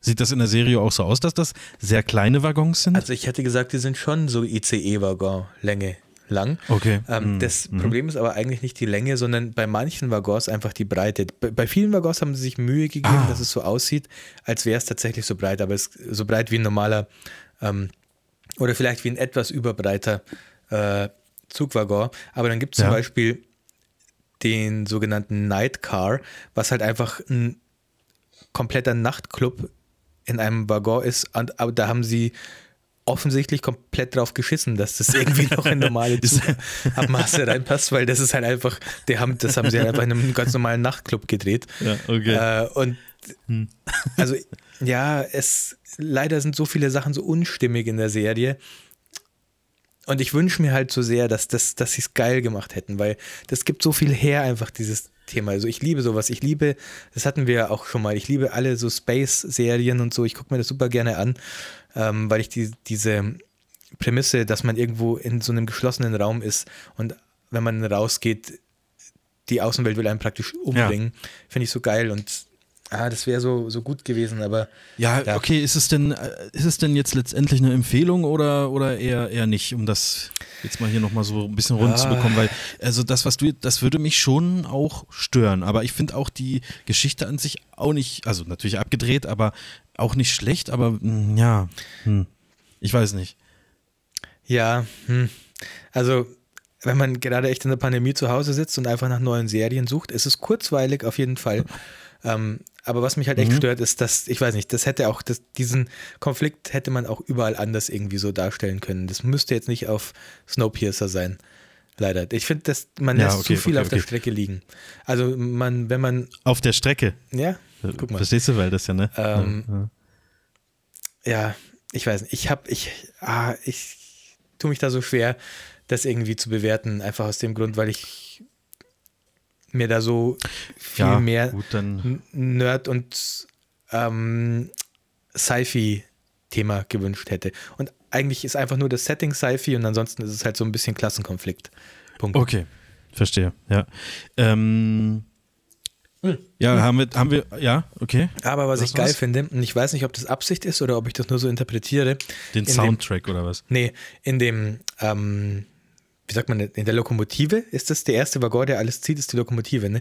Sieht das in der Serie auch so aus, dass das sehr kleine Waggons sind? Also ich hätte gesagt, die sind schon so ICE-Waggon-Länge lang. Okay. Ähm, mhm. Das mhm. Problem ist aber eigentlich nicht die Länge, sondern bei manchen Waggons einfach die Breite. Bei, bei vielen Waggons haben sie sich Mühe gegeben, ah. dass es so aussieht, als wäre es tatsächlich so breit, aber es ist so breit wie ein normaler ähm, oder vielleicht wie ein etwas überbreiter äh, Zugwaggon. Aber dann gibt es ja. zum Beispiel den sogenannten Nightcar, was halt einfach ein kompletter Nachtclub in einem Waggon ist. Und, aber da haben sie offensichtlich komplett drauf geschissen, dass das irgendwie noch in normale <laughs> Abmaße reinpasst, weil das ist halt einfach, die haben, das haben sie halt einfach in einem ganz normalen Nachtclub gedreht. Ja, okay. Äh, und hm. also ja, es leider sind so viele Sachen so unstimmig in der Serie. Und ich wünsche mir halt so sehr, dass, das, dass sie es geil gemacht hätten, weil das gibt so viel her, einfach dieses Thema. Also ich liebe sowas. Ich liebe, das hatten wir auch schon mal, ich liebe alle so Space-Serien und so. Ich gucke mir das super gerne an ähm, weil ich die, diese Prämisse, dass man irgendwo in so einem geschlossenen Raum ist und wenn man rausgeht, die Außenwelt will einen praktisch umbringen, ja. finde ich so geil und ah, das wäre so, so gut gewesen, aber. Ja, ja, okay, ist es denn, äh, ist es denn jetzt letztendlich eine Empfehlung oder, oder eher, eher nicht, um das jetzt mal hier nochmal so ein bisschen rund ah. zu bekommen, weil, also das, was du, das würde mich schon auch stören, aber ich finde auch die Geschichte an sich auch nicht, also natürlich abgedreht, aber auch nicht schlecht, aber hm, ja, hm, ich weiß nicht. Ja, hm. also wenn man gerade echt in der Pandemie zu Hause sitzt und einfach nach neuen Serien sucht, ist es kurzweilig auf jeden Fall. <laughs> Ähm, aber was mich halt echt mhm. stört, ist, dass, ich weiß nicht, das hätte auch, das, diesen Konflikt hätte man auch überall anders irgendwie so darstellen können. Das müsste jetzt nicht auf Snowpiercer sein. Leider. Ich finde, dass man ja, lässt okay, zu viel okay, auf okay. der Strecke liegen. Also man, wenn man. Auf der Strecke? Ja. Guck mal. Verstehst du, weil das ja, ne? Ähm, ja. ja. ich weiß nicht. Ich habe, ich, ah, ich tue mich da so schwer, das irgendwie zu bewerten, einfach aus dem Grund, weil ich mir da so viel ja, mehr gut, Nerd und ähm, Sci-Fi-Thema gewünscht hätte. Und eigentlich ist einfach nur das Setting Sci-Fi und ansonsten ist es halt so ein bisschen Klassenkonflikt. Punkt. Okay, verstehe, ja. Ähm, ja, hm. haben wir, haben wir, ja, okay. Aber was, was ich geil was? finde, und ich weiß nicht, ob das Absicht ist oder ob ich das nur so interpretiere. Den Soundtrack dem, oder was? Nee, in dem, ähm, wie sagt man, in der Lokomotive ist das der erste Waggon, der alles zieht, ist die Lokomotive, ne?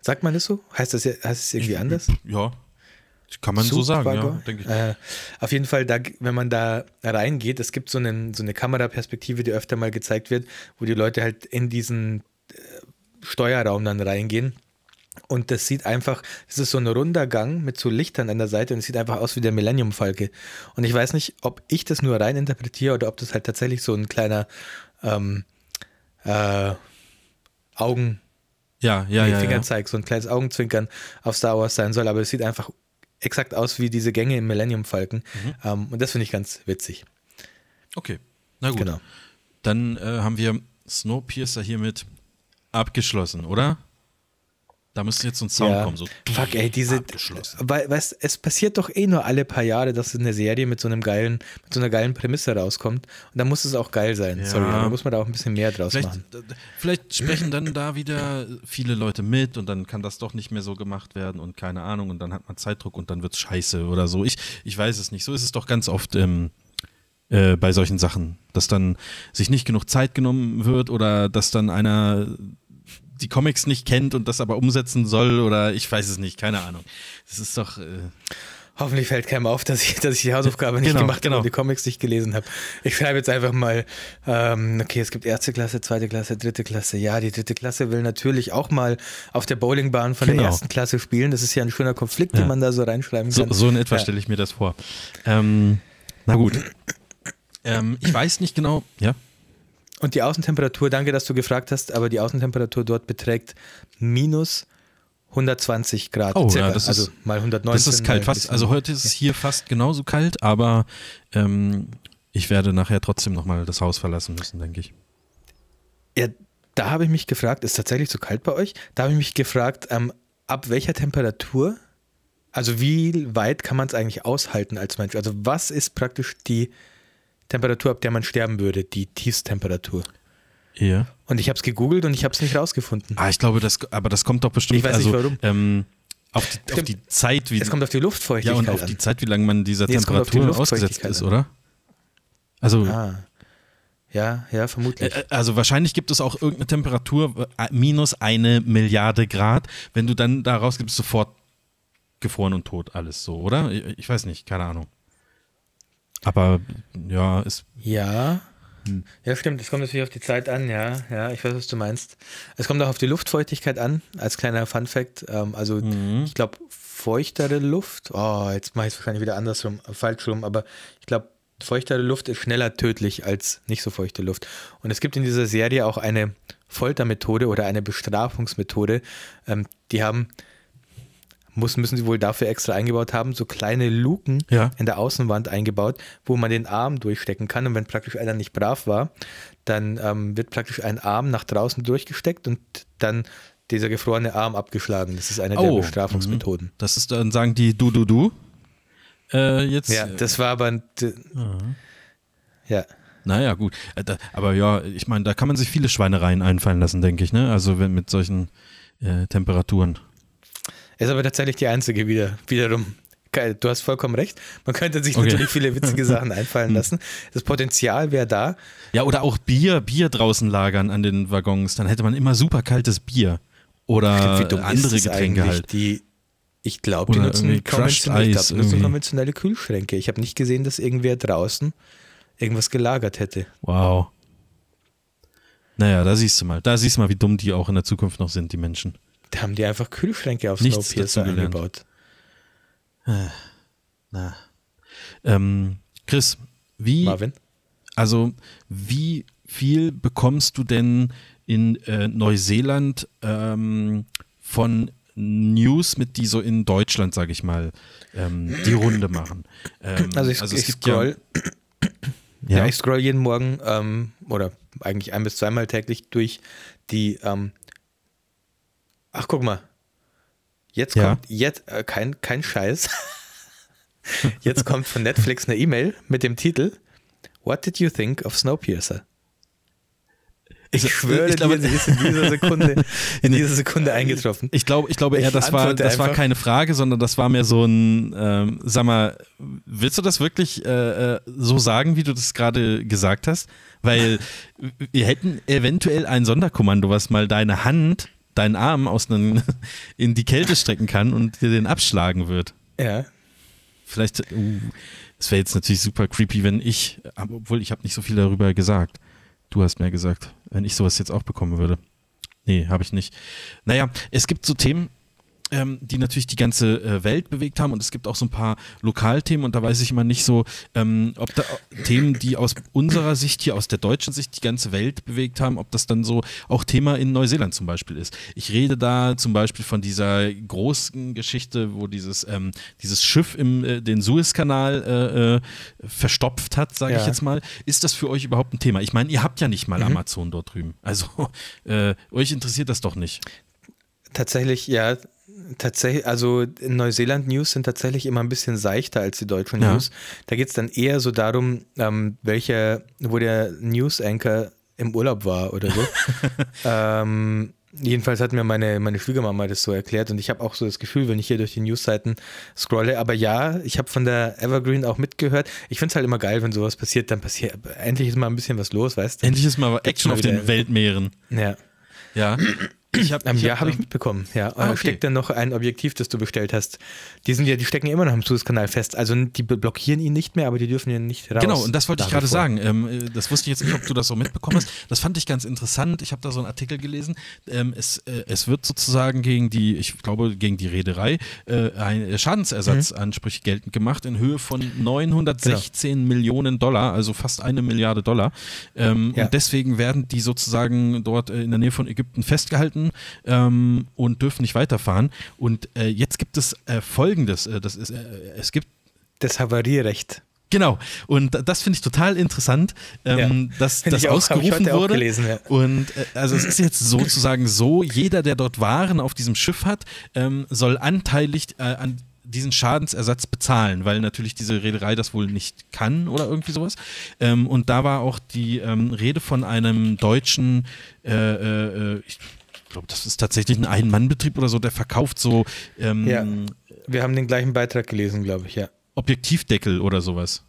Sagt man das so? Heißt das, heißt das irgendwie ich, anders? Ja, kann man so sagen, ja, denke ich. Äh, auf jeden Fall, da, wenn man da reingeht, es gibt so, einen, so eine Kameraperspektive, die öfter mal gezeigt wird, wo die Leute halt in diesen äh, Steuerraum dann reingehen. Und das sieht einfach, es ist so ein runder Gang mit so Lichtern an der Seite und es sieht einfach aus wie der Millennium Falke. Und ich weiß nicht, ob ich das nur rein interpretiere oder ob das halt tatsächlich so ein kleiner ähm, äh, Augen, ja, ja, ja, Fingerzeig, ja. so ein kleines Augenzwinkern auf Star Wars sein soll, aber es sieht einfach exakt aus wie diese Gänge im Millennium Falken. Mhm. Ähm, und das finde ich ganz witzig. Okay, na gut. Genau. Dann äh, haben wir Snowpiercer hiermit abgeschlossen, oder? Da müsste jetzt so ein Sound ja. kommen, so. Fuck, ey, diese. Weil, weißt, es passiert doch eh nur alle paar Jahre, dass eine Serie mit so einem geilen, mit so einer geilen Prämisse rauskommt. Und dann muss es auch geil sein. Ja. Sorry, da muss man da auch ein bisschen mehr draus vielleicht, machen. Vielleicht sprechen dann da wieder viele Leute mit und dann kann das doch nicht mehr so gemacht werden und keine Ahnung und dann hat man Zeitdruck und dann wird es scheiße oder so. Ich, ich weiß es nicht. So ist es doch ganz oft ähm, äh, bei solchen Sachen, dass dann sich nicht genug Zeit genommen wird oder dass dann einer die Comics nicht kennt und das aber umsetzen soll oder ich weiß es nicht, keine Ahnung. Das ist doch. Äh Hoffentlich fällt keinem auf, dass ich, dass ich die Hausaufgabe nicht genau, gemacht genau. habe und die Comics nicht gelesen habe. Ich schreibe jetzt einfach mal, ähm, okay, es gibt erste Klasse, zweite Klasse, dritte Klasse. Ja, die dritte Klasse will natürlich auch mal auf der Bowlingbahn von genau. der ersten Klasse spielen. Das ist ja ein schöner Konflikt, ja. den man da so reinschreiben kann. So, so in etwa ja. stelle ich mir das vor. Ähm, na gut. ähm, ich weiß nicht genau, ja. Und die Außentemperatur, danke, dass du gefragt hast, aber die Außentemperatur dort beträgt minus 120 Grad. Oh, circa, ja, das also ist, mal 119. Das ist kalt, fast, also heute ist es hier fast genauso kalt, aber ähm, ich werde nachher trotzdem nochmal das Haus verlassen müssen, denke ich. Ja, da habe ich mich gefragt, ist tatsächlich so kalt bei euch? Da habe ich mich gefragt, ähm, ab welcher Temperatur, also wie weit kann man es eigentlich aushalten als Mensch? Also was ist praktisch die Temperatur, ab der man sterben würde, die Tiefsttemperatur. Ja. Und ich habe es gegoogelt und ich habe es nicht rausgefunden. Ah, ich glaube, das, aber das kommt doch bestimmt. Ich weiß also, nicht warum. Ähm, auf, die, auf die, Zeit, wie. Es kommt auf die Luftfeuchtigkeit. Ja, und auf an. die Zeit, wie lange man dieser nee, Temperatur ausgesetzt ist, oder? Also. Ah. Ja, ja, vermutlich. Äh, also wahrscheinlich gibt es auch irgendeine Temperatur äh, minus eine Milliarde Grad. Wenn du dann da rausgibst, sofort gefroren und tot alles so, oder? Ich weiß nicht, keine Ahnung. Aber ja, ist. Ja. Hm. Ja, stimmt. Es kommt natürlich auf die Zeit an, ja. Ja, ich weiß, was du meinst. Es kommt auch auf die Luftfeuchtigkeit an, als kleiner Fun-Fact. Ähm, also, mhm. ich glaube, feuchtere Luft. Oh, jetzt mache ich es wahrscheinlich wieder andersrum, falsch rum, aber ich glaube, feuchtere Luft ist schneller tödlich als nicht so feuchte Luft. Und es gibt in dieser Serie auch eine Foltermethode oder eine Bestrafungsmethode. Ähm, die haben muss, müssen sie wohl dafür extra eingebaut haben, so kleine Luken ja. in der Außenwand eingebaut, wo man den Arm durchstecken kann. Und wenn praktisch einer nicht brav war, dann ähm, wird praktisch ein Arm nach draußen durchgesteckt und dann dieser gefrorene Arm abgeschlagen. Das ist eine oh. der Bestrafungsmethoden. Mhm. Das ist dann, sagen die du, du, du. Äh, jetzt, ja, das war aber. Mhm. Ja. Naja, gut. Äh, aber ja, ich meine, da kann man sich viele Schweinereien einfallen lassen, denke ich, ne? Also wenn mit solchen äh, Temperaturen. Ist aber tatsächlich die einzige wieder, wiederum. Du hast vollkommen recht. Man könnte sich okay. natürlich viele witzige Sachen <laughs> einfallen hm. lassen. Das Potenzial wäre da. Ja, oder auch Bier, Bier draußen lagern an den Waggons. Dann hätte man immer super kaltes Bier. Oder Stimmt, andere Getränke halt. Die, ich glaube, die nutzen, konventionelle, glaub, die nutzen konventionelle Kühlschränke. Ich habe nicht gesehen, dass irgendwer draußen irgendwas gelagert hätte. Wow. Naja, da siehst du mal. Da siehst du mal, wie dumm die auch in der Zukunft noch sind, die Menschen. Da haben die einfach Kühlschränke auf Nichts Snowpiercer eingebaut. Äh, na. Ähm, Chris, wie. Marvin? Also, wie viel bekommst du denn in äh, Neuseeland ähm, von News mit, die so in Deutschland, sage ich mal, ähm, die Runde machen? Ähm, also, ich, also ich scroll. Ja, ja, ich scroll jeden Morgen ähm, oder eigentlich ein bis zweimal täglich durch die ähm, Ach, guck mal. Jetzt ja. kommt, jetzt, äh, kein, kein Scheiß. <laughs> Jetzt kommt von Netflix eine E-Mail mit dem Titel What did you think of Snowpiercer? Ich schwöre ich glaube, dir, sie ist in dieser Sekunde, <laughs> in dieser Sekunde eingetroffen. Ich glaube, ich glaube eher, das war, das war keine Frage, sondern das war mehr so ein, ähm, sag mal, willst du das wirklich äh, äh so sagen, wie du das gerade gesagt hast? Weil wir hätten eventuell ein Sonderkommando, was mal deine Hand, deinen Arm aus einem, <laughs> in die Kälte strecken kann und dir den abschlagen wird. Ja. Vielleicht, uh, es wäre jetzt natürlich super creepy, wenn ich, obwohl ich habe nicht so viel darüber gesagt. Du hast mir gesagt, wenn ich sowas jetzt auch bekommen würde. Nee, habe ich nicht. Naja, es gibt so Themen, ähm, die natürlich die ganze äh, Welt bewegt haben und es gibt auch so ein paar Lokalthemen und da weiß ich immer nicht so, ähm, ob da Themen, die aus unserer Sicht hier, aus der deutschen Sicht die ganze Welt bewegt haben, ob das dann so auch Thema in Neuseeland zum Beispiel ist. Ich rede da zum Beispiel von dieser großen Geschichte, wo dieses, ähm, dieses Schiff im äh, den Suezkanal äh, äh verstopft hat, sage ja. ich jetzt mal. Ist das für euch überhaupt ein Thema? Ich meine, ihr habt ja nicht mal mhm. Amazon dort drüben. Also <laughs> äh, euch interessiert das doch nicht. Tatsächlich, ja, tatsächlich, also Neuseeland News sind tatsächlich immer ein bisschen seichter als die deutschen ja. News. Da geht es dann eher so darum, ähm, welcher, wo der News Anchor im Urlaub war oder so. <laughs> ähm, jedenfalls hat mir meine, meine Schwiegermama das so erklärt und ich habe auch so das Gefühl, wenn ich hier durch die Newsseiten scrolle, aber ja, ich habe von der Evergreen auch mitgehört. Ich finde es halt immer geil, wenn sowas passiert, dann passiert, endlich ist mal ein bisschen was los, weißt du? Endlich ist mal Action auf den Weltmeeren. Ja. Ja. Ich hab, ähm, ich ja, habe ich mitbekommen. Ja, ah, okay. steckt dann noch ein Objektiv, das du bestellt hast. Die sind ja, die stecken immer noch im Suezkanal fest. Also die blockieren ihn nicht mehr, aber die dürfen ihn nicht raus. Genau, und das wollte ich gerade sagen. Ähm, äh, das wusste ich jetzt nicht, ob du das so mitbekommen hast. Das fand ich ganz interessant. Ich habe da so einen Artikel gelesen. Ähm, es, äh, es wird sozusagen gegen die, ich glaube, gegen die Reederei äh, ein Schadensersatzansprüche mhm. geltend gemacht in Höhe von 916 genau. Millionen Dollar, also fast eine Milliarde Dollar. Ähm, ja. Und deswegen werden die sozusagen dort äh, in der Nähe von Ägypten festgehalten gehalten ähm, und dürfen nicht weiterfahren. Und äh, jetzt gibt es äh, Folgendes: äh, das ist, äh, Es gibt das Havarierecht. Genau, und das finde ich total interessant, ähm, ja. dass das auch, ausgerufen wurde. Gelesen, ja. Und äh, also es ist jetzt sozusagen so, jeder, der dort Waren auf diesem Schiff hat, ähm, soll anteilig äh, an diesen Schadensersatz bezahlen, weil natürlich diese Reederei das wohl nicht kann oder irgendwie sowas. Ähm, und da war auch die ähm, Rede von einem deutschen, äh, äh, ich glaube, das ist tatsächlich ein Ein-Mann-Betrieb oder so, der verkauft so. Ähm, ja, wir haben den gleichen Beitrag gelesen, glaube ich, ja. Objektivdeckel oder sowas.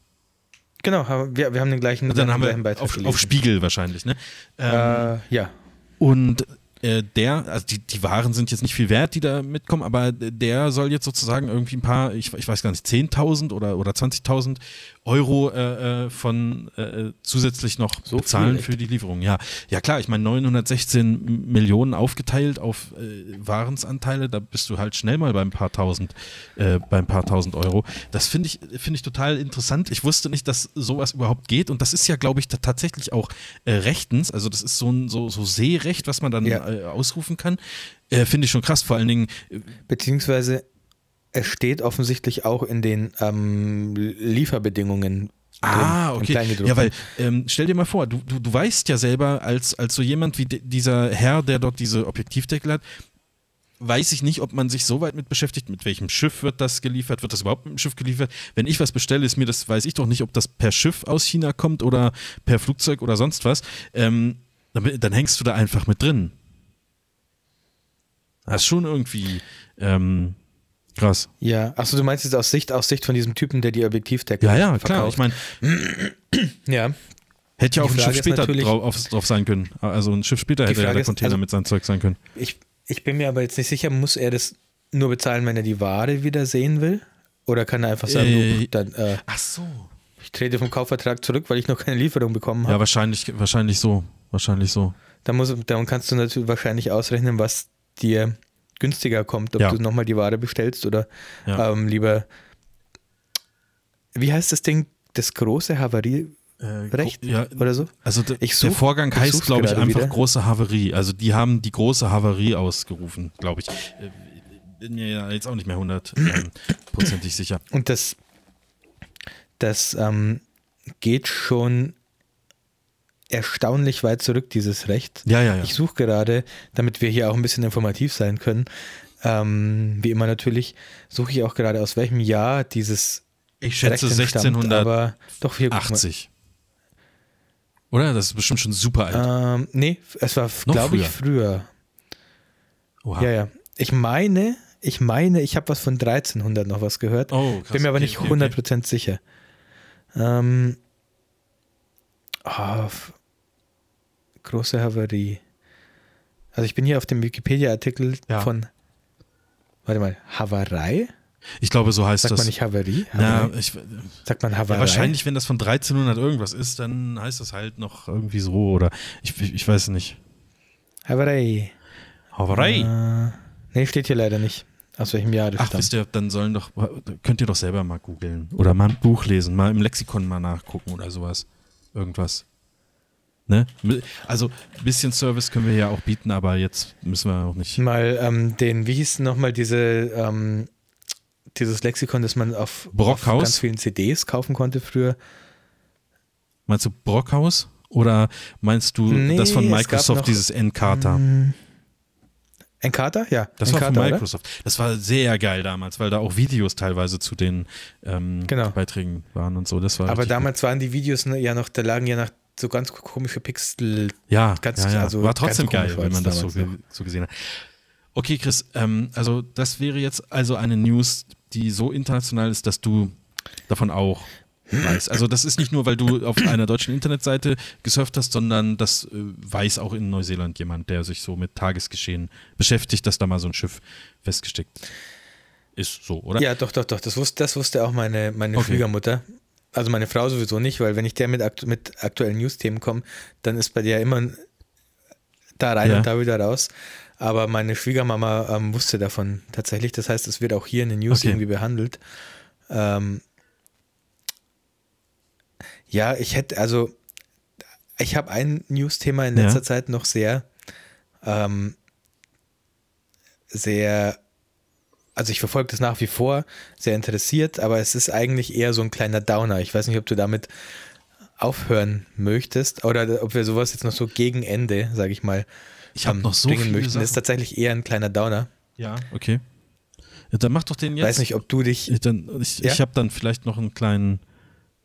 Genau, wir, wir haben den gleichen, also dann haben wir Beitrag auf, gelesen. auf Spiegel wahrscheinlich, ne? Ähm, äh, ja. Und äh, der, also die, die Waren sind jetzt nicht viel wert, die da mitkommen, aber der soll jetzt sozusagen irgendwie ein paar, ich, ich weiß gar nicht, 10.000 oder, oder 20.000 Euro äh, äh, von äh, zusätzlich noch so bezahlen für die Lieferung. Ja, ja klar, ich meine 916 Millionen aufgeteilt auf äh, Warensanteile, da bist du halt schnell mal beim paar tausend, äh, beim paar tausend Euro. Das finde ich, finde ich total interessant. Ich wusste nicht, dass sowas überhaupt geht und das ist ja, glaube ich, tatsächlich auch äh, rechtens. Also das ist so ein so, so Seerecht, was man dann ja. Äh, ausrufen kann. Äh, finde ich schon krass, vor allen Dingen. Äh, Beziehungsweise es steht offensichtlich auch in den ähm, Lieferbedingungen. Ah, okay. Ja, weil ähm, stell dir mal vor, du, du, du weißt ja selber, als, als so jemand wie dieser Herr, der dort diese Objektivdeckel hat, weiß ich nicht, ob man sich so weit mit beschäftigt, mit welchem Schiff wird das geliefert, wird das überhaupt mit dem Schiff geliefert. Wenn ich was bestelle, ist mir das, weiß ich doch nicht, ob das per Schiff aus China kommt oder per Flugzeug oder sonst was. Ähm, dann, dann hängst du da einfach mit drin. Das ist schon irgendwie ähm, Krass. Ja, achso, du meinst jetzt aus Sicht, aus Sicht von diesem Typen, der die Objektivdecke Ja, ja, klar. Ich meine, ja. Hätte ja auch ein Schiff später drauf, drauf, sein können. Also ein Schiff später hätte ja der Container ist, also, mit seinem Zeug sein können. Ich, ich bin mir aber jetzt nicht sicher, muss er das nur bezahlen, wenn er die Ware wieder sehen will? Oder kann er einfach sagen, äh, dann, äh, ach so. Ich trete vom Kaufvertrag zurück, weil ich noch keine Lieferung bekommen habe. Ja, wahrscheinlich, wahrscheinlich so. Wahrscheinlich so. Dann, muss, dann kannst du natürlich wahrscheinlich ausrechnen, was dir günstiger kommt, ob ja. du nochmal die Ware bestellst oder ja. ähm, lieber. Wie heißt das Ding? Das große Havarie. Äh, Recht ja, oder so? Also such, der Vorgang heißt, glaube ich, einfach wieder. große Havarie. Also die haben die große Havarie ausgerufen, glaube ich. Äh, bin mir jetzt auch nicht mehr hundertprozentig sicher. Und das, das ähm, geht schon erstaunlich weit zurück, dieses Recht. Ja, ja, ja. Ich suche gerade, damit wir hier auch ein bisschen informativ sein können, ähm, wie immer natürlich, suche ich auch gerade, aus welchem Jahr dieses Ich schätze 1680. aber doch hier, Oder? Das ist bestimmt schon super alt. Ähm, nee, es war, glaube ich, früher. Oha. Ja, ja. Ich meine, ich meine, ich habe was von 1300 noch was gehört. Oh, krass, Bin mir aber okay, nicht okay, 100% okay. sicher. Ähm, oh, große Havarie. Also ich bin hier auf dem Wikipedia-Artikel ja. von, warte mal, Havarei? Ich glaube, so heißt Sagt das. Sagt man nicht Havarie? Ja, ich, Sagt man Havarei? Ja, wahrscheinlich, wenn das von 1300 irgendwas ist, dann heißt das halt noch irgendwie so oder ich, ich, ich weiß nicht. Havarei. Havarei? Äh, nee, steht hier leider nicht. Aus welchem Jahr das Ach, stammt. wisst ihr, dann sollen doch, könnt ihr doch selber mal googeln oder mal ein Buch lesen, mal im Lexikon mal nachgucken oder sowas. Irgendwas. Ne? Also ein bisschen Service können wir ja auch bieten, aber jetzt müssen wir auch nicht. Mal ähm, den, wie hieß nochmal diese, ähm, dieses Lexikon, das man auf, auf, ganz vielen CDs kaufen konnte früher. Meinst du Brockhaus? Oder meinst du nee, das von Microsoft, dieses Encarta? Encarta? Ja. Das Encarta, war von Microsoft. Oder? Das war sehr geil damals, weil da auch Videos teilweise zu den ähm, genau. Beiträgen waren und so. Das war Aber damals gut. waren die Videos ne, ja noch, da lagen ja noch so ganz komische Pixel. Ja, ganz, ja, ja. Also war trotzdem geil, wenn man das so, so, gesehen hat. Okay, Chris, ähm, also das wäre jetzt also eine News, die so international ist, dass du davon auch weißt. Also das ist nicht nur, weil du auf einer deutschen Internetseite gesurft hast, sondern das äh, weiß auch in Neuseeland jemand, der sich so mit Tagesgeschehen beschäftigt, dass da mal so ein Schiff festgesteckt ist, so, oder? Ja, doch, doch, doch. Das wusste, das wusste auch meine, meine okay. Schwiegermutter. Also meine Frau sowieso nicht, weil wenn ich der mit, aktu mit aktuellen News-Themen komme, dann ist bei dir immer da rein ja. und da wieder raus. Aber meine Schwiegermama ähm, wusste davon tatsächlich. Das heißt, es wird auch hier in den News okay. irgendwie behandelt. Ähm, ja, ich hätte, also ich habe ein News-Thema in letzter ja. Zeit noch sehr, ähm, sehr also ich verfolge das nach wie vor sehr interessiert, aber es ist eigentlich eher so ein kleiner Downer. Ich weiß nicht, ob du damit aufhören möchtest oder ob wir sowas jetzt noch so gegen Ende, sage ich mal, ich habe ähm, noch so bringen möchten. Sachen. Das ist tatsächlich eher ein kleiner Downer. Ja, okay. Ja, dann mach doch den jetzt. Weiß nicht, ob du dich. Ich, dann, ich, ja? ich habe dann vielleicht noch einen kleinen.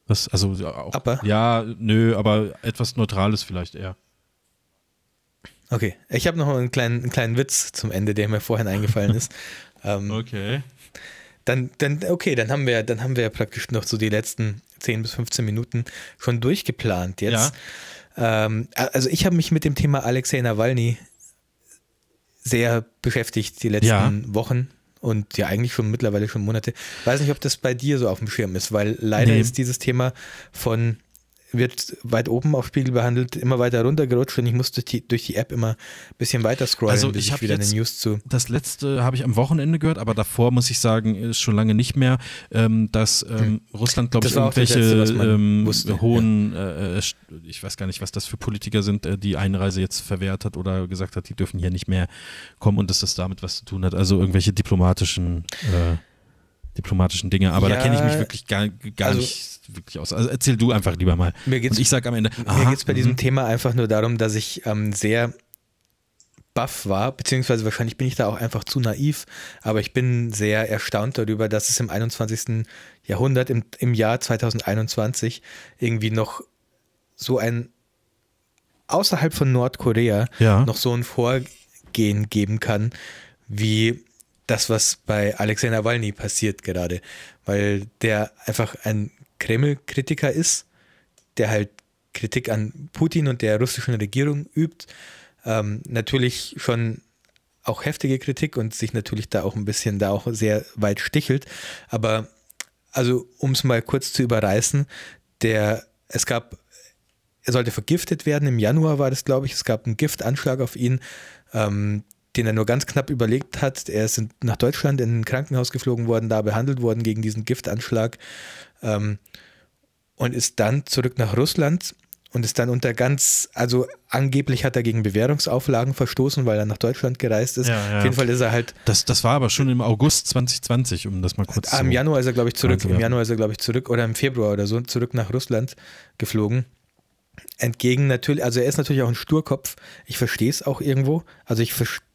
Was, also auch, Upper? Ja, nö, aber etwas Neutrales vielleicht eher. Okay, ich habe noch einen kleinen, einen kleinen Witz zum Ende, der mir vorhin eingefallen <laughs> ist. Ähm, okay. Dann, dann, okay, dann haben wir, dann haben wir praktisch noch so die letzten 10 bis 15 Minuten schon durchgeplant jetzt. Ja. Ähm, also ich habe mich mit dem Thema Alexei Nawalny sehr beschäftigt die letzten ja. Wochen und ja eigentlich schon mittlerweile schon Monate. Weiß nicht, ob das bei dir so auf dem Schirm ist, weil leider nee. ist dieses Thema von wird weit oben auf Spiegel behandelt, immer weiter runtergerutscht und ich musste die, durch die App immer ein bisschen weiter scrollen, also ich, ich wieder eine News zu. Das letzte habe ich am Wochenende gehört, aber davor muss ich sagen, ist schon lange nicht mehr, ähm, dass ähm, hm. Russland, glaube ich, irgendwelche letzte, ähm, wusste, hohen, ja. äh, ich weiß gar nicht, was das für Politiker sind, äh, die Einreise jetzt verwehrt hat oder gesagt hat, die dürfen hier nicht mehr kommen und dass das damit was zu tun hat. Also irgendwelche diplomatischen äh, diplomatischen Dinge, aber ja, da kenne ich mich wirklich gar, gar also, nicht wirklich aus. Also erzähl du einfach lieber mal. Mir geht's, Und ich sage am Ende. Aha, mir geht es bei diesem mhm. Thema einfach nur darum, dass ich ähm, sehr baff war, beziehungsweise wahrscheinlich bin ich da auch einfach zu naiv, aber ich bin sehr erstaunt darüber, dass es im 21. Jahrhundert, im, im Jahr 2021, irgendwie noch so ein außerhalb von Nordkorea ja. noch so ein Vorgehen geben kann, wie das, was bei Alexei Nawalny passiert gerade, weil der einfach ein Kreml-Kritiker ist, der halt Kritik an Putin und der russischen Regierung übt. Ähm, natürlich schon auch heftige Kritik und sich natürlich da auch ein bisschen da auch sehr weit stichelt. Aber also, um es mal kurz zu überreißen, der, es gab, er sollte vergiftet werden. Im Januar war das, glaube ich. Es gab einen Giftanschlag auf ihn. Ähm, den er nur ganz knapp überlebt hat. Er ist nach Deutschland in ein Krankenhaus geflogen worden, da behandelt worden gegen diesen Giftanschlag ähm, und ist dann zurück nach Russland und ist dann unter ganz, also angeblich hat er gegen Bewährungsauflagen verstoßen, weil er nach Deutschland gereist ist. Ja, ja. Auf jeden Fall ist er halt. Das, das war aber schon im August 2020, um das mal kurz zu. Im Januar ist er, glaube ich, zurück. Im Januar ist er, glaube ich, zurück oder im Februar oder so zurück nach Russland geflogen entgegen natürlich, also er ist natürlich auch ein Sturkopf. Ich verstehe es auch irgendwo. Also ich verstehe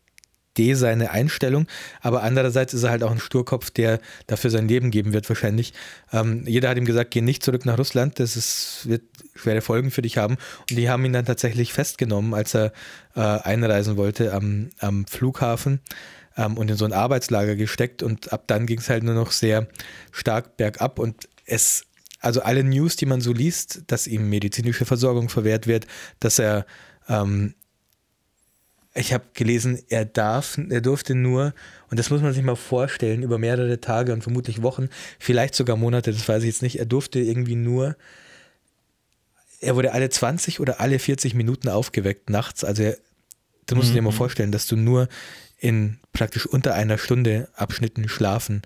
Idee, seine Einstellung, aber andererseits ist er halt auch ein Sturkopf, der dafür sein Leben geben wird wahrscheinlich. Ähm, jeder hat ihm gesagt, geh nicht zurück nach Russland, das ist, wird schwere Folgen für dich haben. Und die haben ihn dann tatsächlich festgenommen, als er äh, einreisen wollte am, am Flughafen ähm, und in so ein Arbeitslager gesteckt und ab dann ging es halt nur noch sehr stark bergab und es also alle News, die man so liest, dass ihm medizinische Versorgung verwehrt wird, dass er ähm, ich habe gelesen, er darf, er durfte nur, und das muss man sich mal vorstellen, über mehrere Tage und vermutlich Wochen, vielleicht sogar Monate, das weiß ich jetzt nicht, er durfte irgendwie nur, er wurde alle 20 oder alle 40 Minuten aufgeweckt nachts. Also er, du musst mhm. dir mal vorstellen, dass du nur in praktisch unter einer Stunde Abschnitten schlafen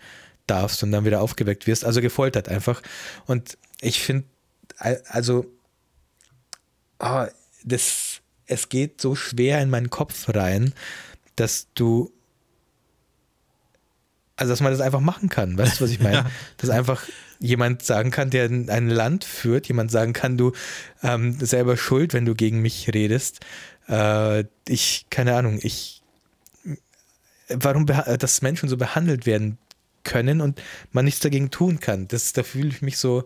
darfst und dann wieder aufgeweckt wirst. Also gefoltert einfach. Und ich finde, also, oh, das es geht so schwer in meinen Kopf rein, dass du, also dass man das einfach machen kann. Weißt du, was ich <laughs> meine? Ja. Dass einfach jemand sagen kann, der ein Land führt, jemand sagen kann, du ähm, selber schuld, wenn du gegen mich redest. Äh, ich, keine Ahnung, ich, warum, dass Menschen so behandelt werden können und man nichts dagegen tun kann. Das, da fühle ich mich so,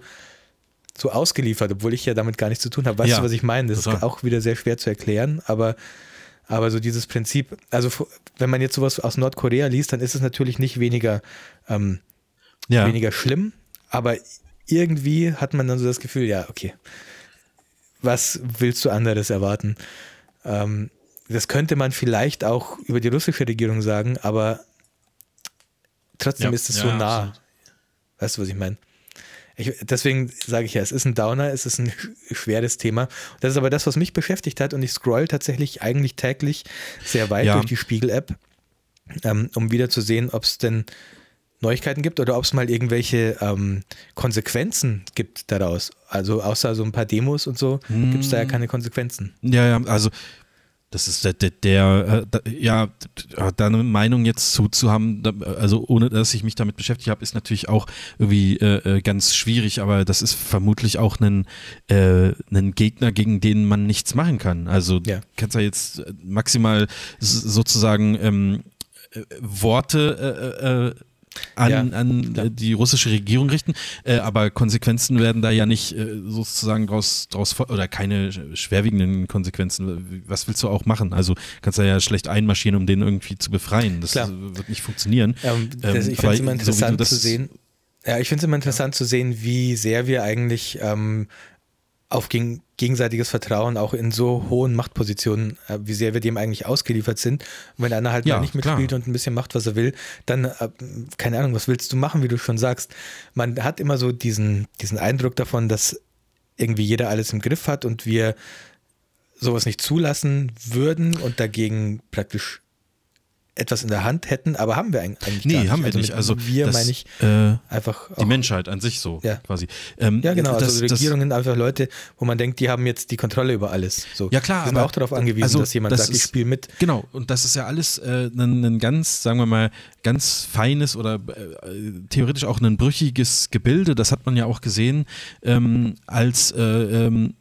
so ausgeliefert, obwohl ich ja damit gar nichts zu tun habe. Weißt ja, du, was ich meine? Das total. ist auch wieder sehr schwer zu erklären, aber, aber so dieses Prinzip, also wenn man jetzt sowas aus Nordkorea liest, dann ist es natürlich nicht weniger, ähm, ja. weniger schlimm, aber irgendwie hat man dann so das Gefühl, ja, okay, was willst du anderes erwarten? Ähm, das könnte man vielleicht auch über die russische Regierung sagen, aber trotzdem ja, ist es so nah. Absolut. Weißt du, was ich meine? Ich, deswegen sage ich ja, es ist ein Downer, es ist ein schweres Thema. Das ist aber das, was mich beschäftigt hat und ich scroll tatsächlich eigentlich täglich sehr weit ja. durch die Spiegel-App, ähm, um wieder zu sehen, ob es denn Neuigkeiten gibt oder ob es mal irgendwelche ähm, Konsequenzen gibt daraus. Also außer so ein paar Demos und so hm. gibt es da ja keine Konsequenzen. Ja, ja, also das ist der, der, der äh, ja, da eine Meinung jetzt zu, zu haben, also ohne dass ich mich damit beschäftigt habe, ist natürlich auch irgendwie äh, äh, ganz schwierig, aber das ist vermutlich auch ein, äh, ein Gegner, gegen den man nichts machen kann. Also ja. kannst ja jetzt maximal sozusagen ähm, äh, Worte äh, an, ja, an äh, die russische Regierung richten, äh, aber Konsequenzen werden da ja nicht äh, sozusagen draus, draus oder keine schwerwiegenden Konsequenzen. Was willst du auch machen? Also kannst du ja schlecht einmarschieren, um den irgendwie zu befreien. Das Klar. wird nicht funktionieren. Ähm, das, ich finde es immer interessant so, zu sehen. Ja, ich finde es immer interessant ja. zu sehen, wie sehr wir eigentlich ähm, auf gegen, gegenseitiges Vertrauen auch in so hohen Machtpositionen, äh, wie sehr wir dem eigentlich ausgeliefert sind. Und wenn einer halt ja, mal nicht mitspielt klar. und ein bisschen macht, was er will, dann, äh, keine Ahnung, was willst du machen, wie du schon sagst. Man hat immer so diesen, diesen Eindruck davon, dass irgendwie jeder alles im Griff hat und wir sowas nicht zulassen würden und dagegen praktisch etwas in der Hand hätten, aber haben wir eigentlich nee, gar nicht. haben wir also nicht. Also wir das, meine ich äh, einfach die Menschheit an sich so ja. quasi. Ähm, ja, genau. Also das, also Regierungen das, einfach Leute, wo man denkt, die haben jetzt die Kontrolle über alles. So. Ja klar. Die sind aber, auch darauf angewiesen, also, dass jemand das sagt, ist, ich spiele mit. Genau. Und das ist ja alles äh, ein, ein, ganz, sagen wir mal, ganz feines oder äh, theoretisch auch ein brüchiges Gebilde. Das hat man ja auch gesehen, ähm, als äh, ähm,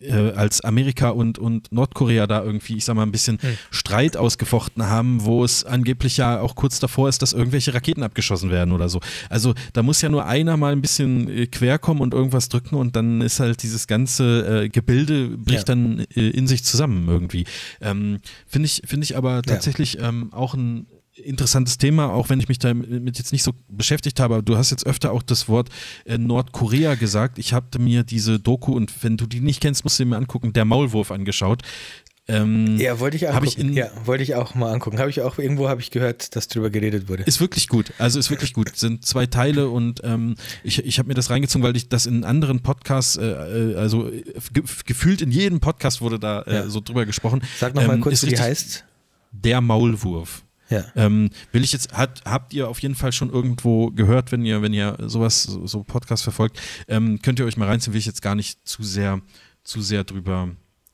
äh, als Amerika und, und Nordkorea da irgendwie, ich sag mal, ein bisschen hm. Streit ausgefochten haben, wo es angeblich ja auch kurz davor ist, dass irgendwelche Raketen abgeschossen werden oder so. Also da muss ja nur einer mal ein bisschen äh, quer kommen und irgendwas drücken und dann ist halt dieses ganze äh, Gebilde bricht ja. dann äh, in sich zusammen irgendwie. Ähm, Finde ich, find ich aber tatsächlich ja. ähm, auch ein interessantes Thema, auch wenn ich mich damit jetzt nicht so beschäftigt habe. Aber du hast jetzt öfter auch das Wort äh, Nordkorea gesagt. Ich habe mir diese Doku und wenn du die nicht kennst, musst du mir angucken, der Maulwurf angeschaut. Ähm, ja, wollte ich, auch ich in, ja, wollte ich auch mal angucken. Habe ich auch irgendwo habe ich gehört, dass darüber geredet wurde. Ist wirklich gut. Also ist wirklich gut. Sind zwei Teile und ähm, ich, ich habe mir das reingezogen, weil ich das in anderen Podcasts, äh, äh also ge gefühlt in jedem Podcast wurde da äh, ja. so drüber gesprochen. Sag nochmal ähm, kurz, wie die heißt. Der Maulwurf. Ja. Ähm, will ich jetzt, hat, habt ihr auf jeden Fall schon irgendwo gehört, wenn ihr, wenn ihr sowas, so, so Podcast verfolgt, ähm, könnt ihr euch mal reinziehen, will ich jetzt gar nicht zu sehr, zu sehr drüber,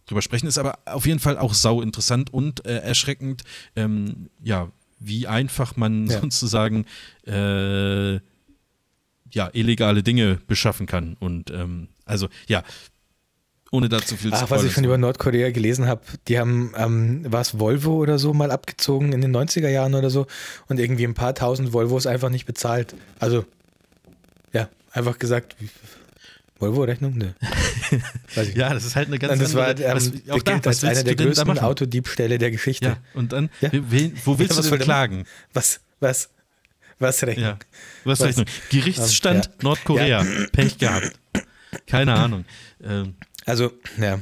drüber sprechen. Ist aber auf jeden Fall auch sau interessant und äh, erschreckend, ähm, ja, wie einfach man ja. <laughs> sozusagen äh, ja, illegale Dinge beschaffen kann. Und ähm, also ja, ohne da zu viel Ach, zu was ich schon über Nordkorea gelesen habe, die haben, ähm, war es Volvo oder so mal abgezogen in den 90er Jahren oder so und irgendwie ein paar tausend Volvos einfach nicht bezahlt. Also, ja, einfach gesagt, Volvo-Rechnung? Ne. <laughs> ja, das ist halt eine ganz und das andere, war, ähm, was, auch da, als einer der größten Autodiebstähle der Geschichte. Ja, und dann, ja? wen, wo willst ja, du denn klagen? Was, was, was Rechnung? Ja, was, was Rechnung? Gerichtsstand ja. Nordkorea, Pech gehabt. Keine Ahnung. Ähm, also, ja.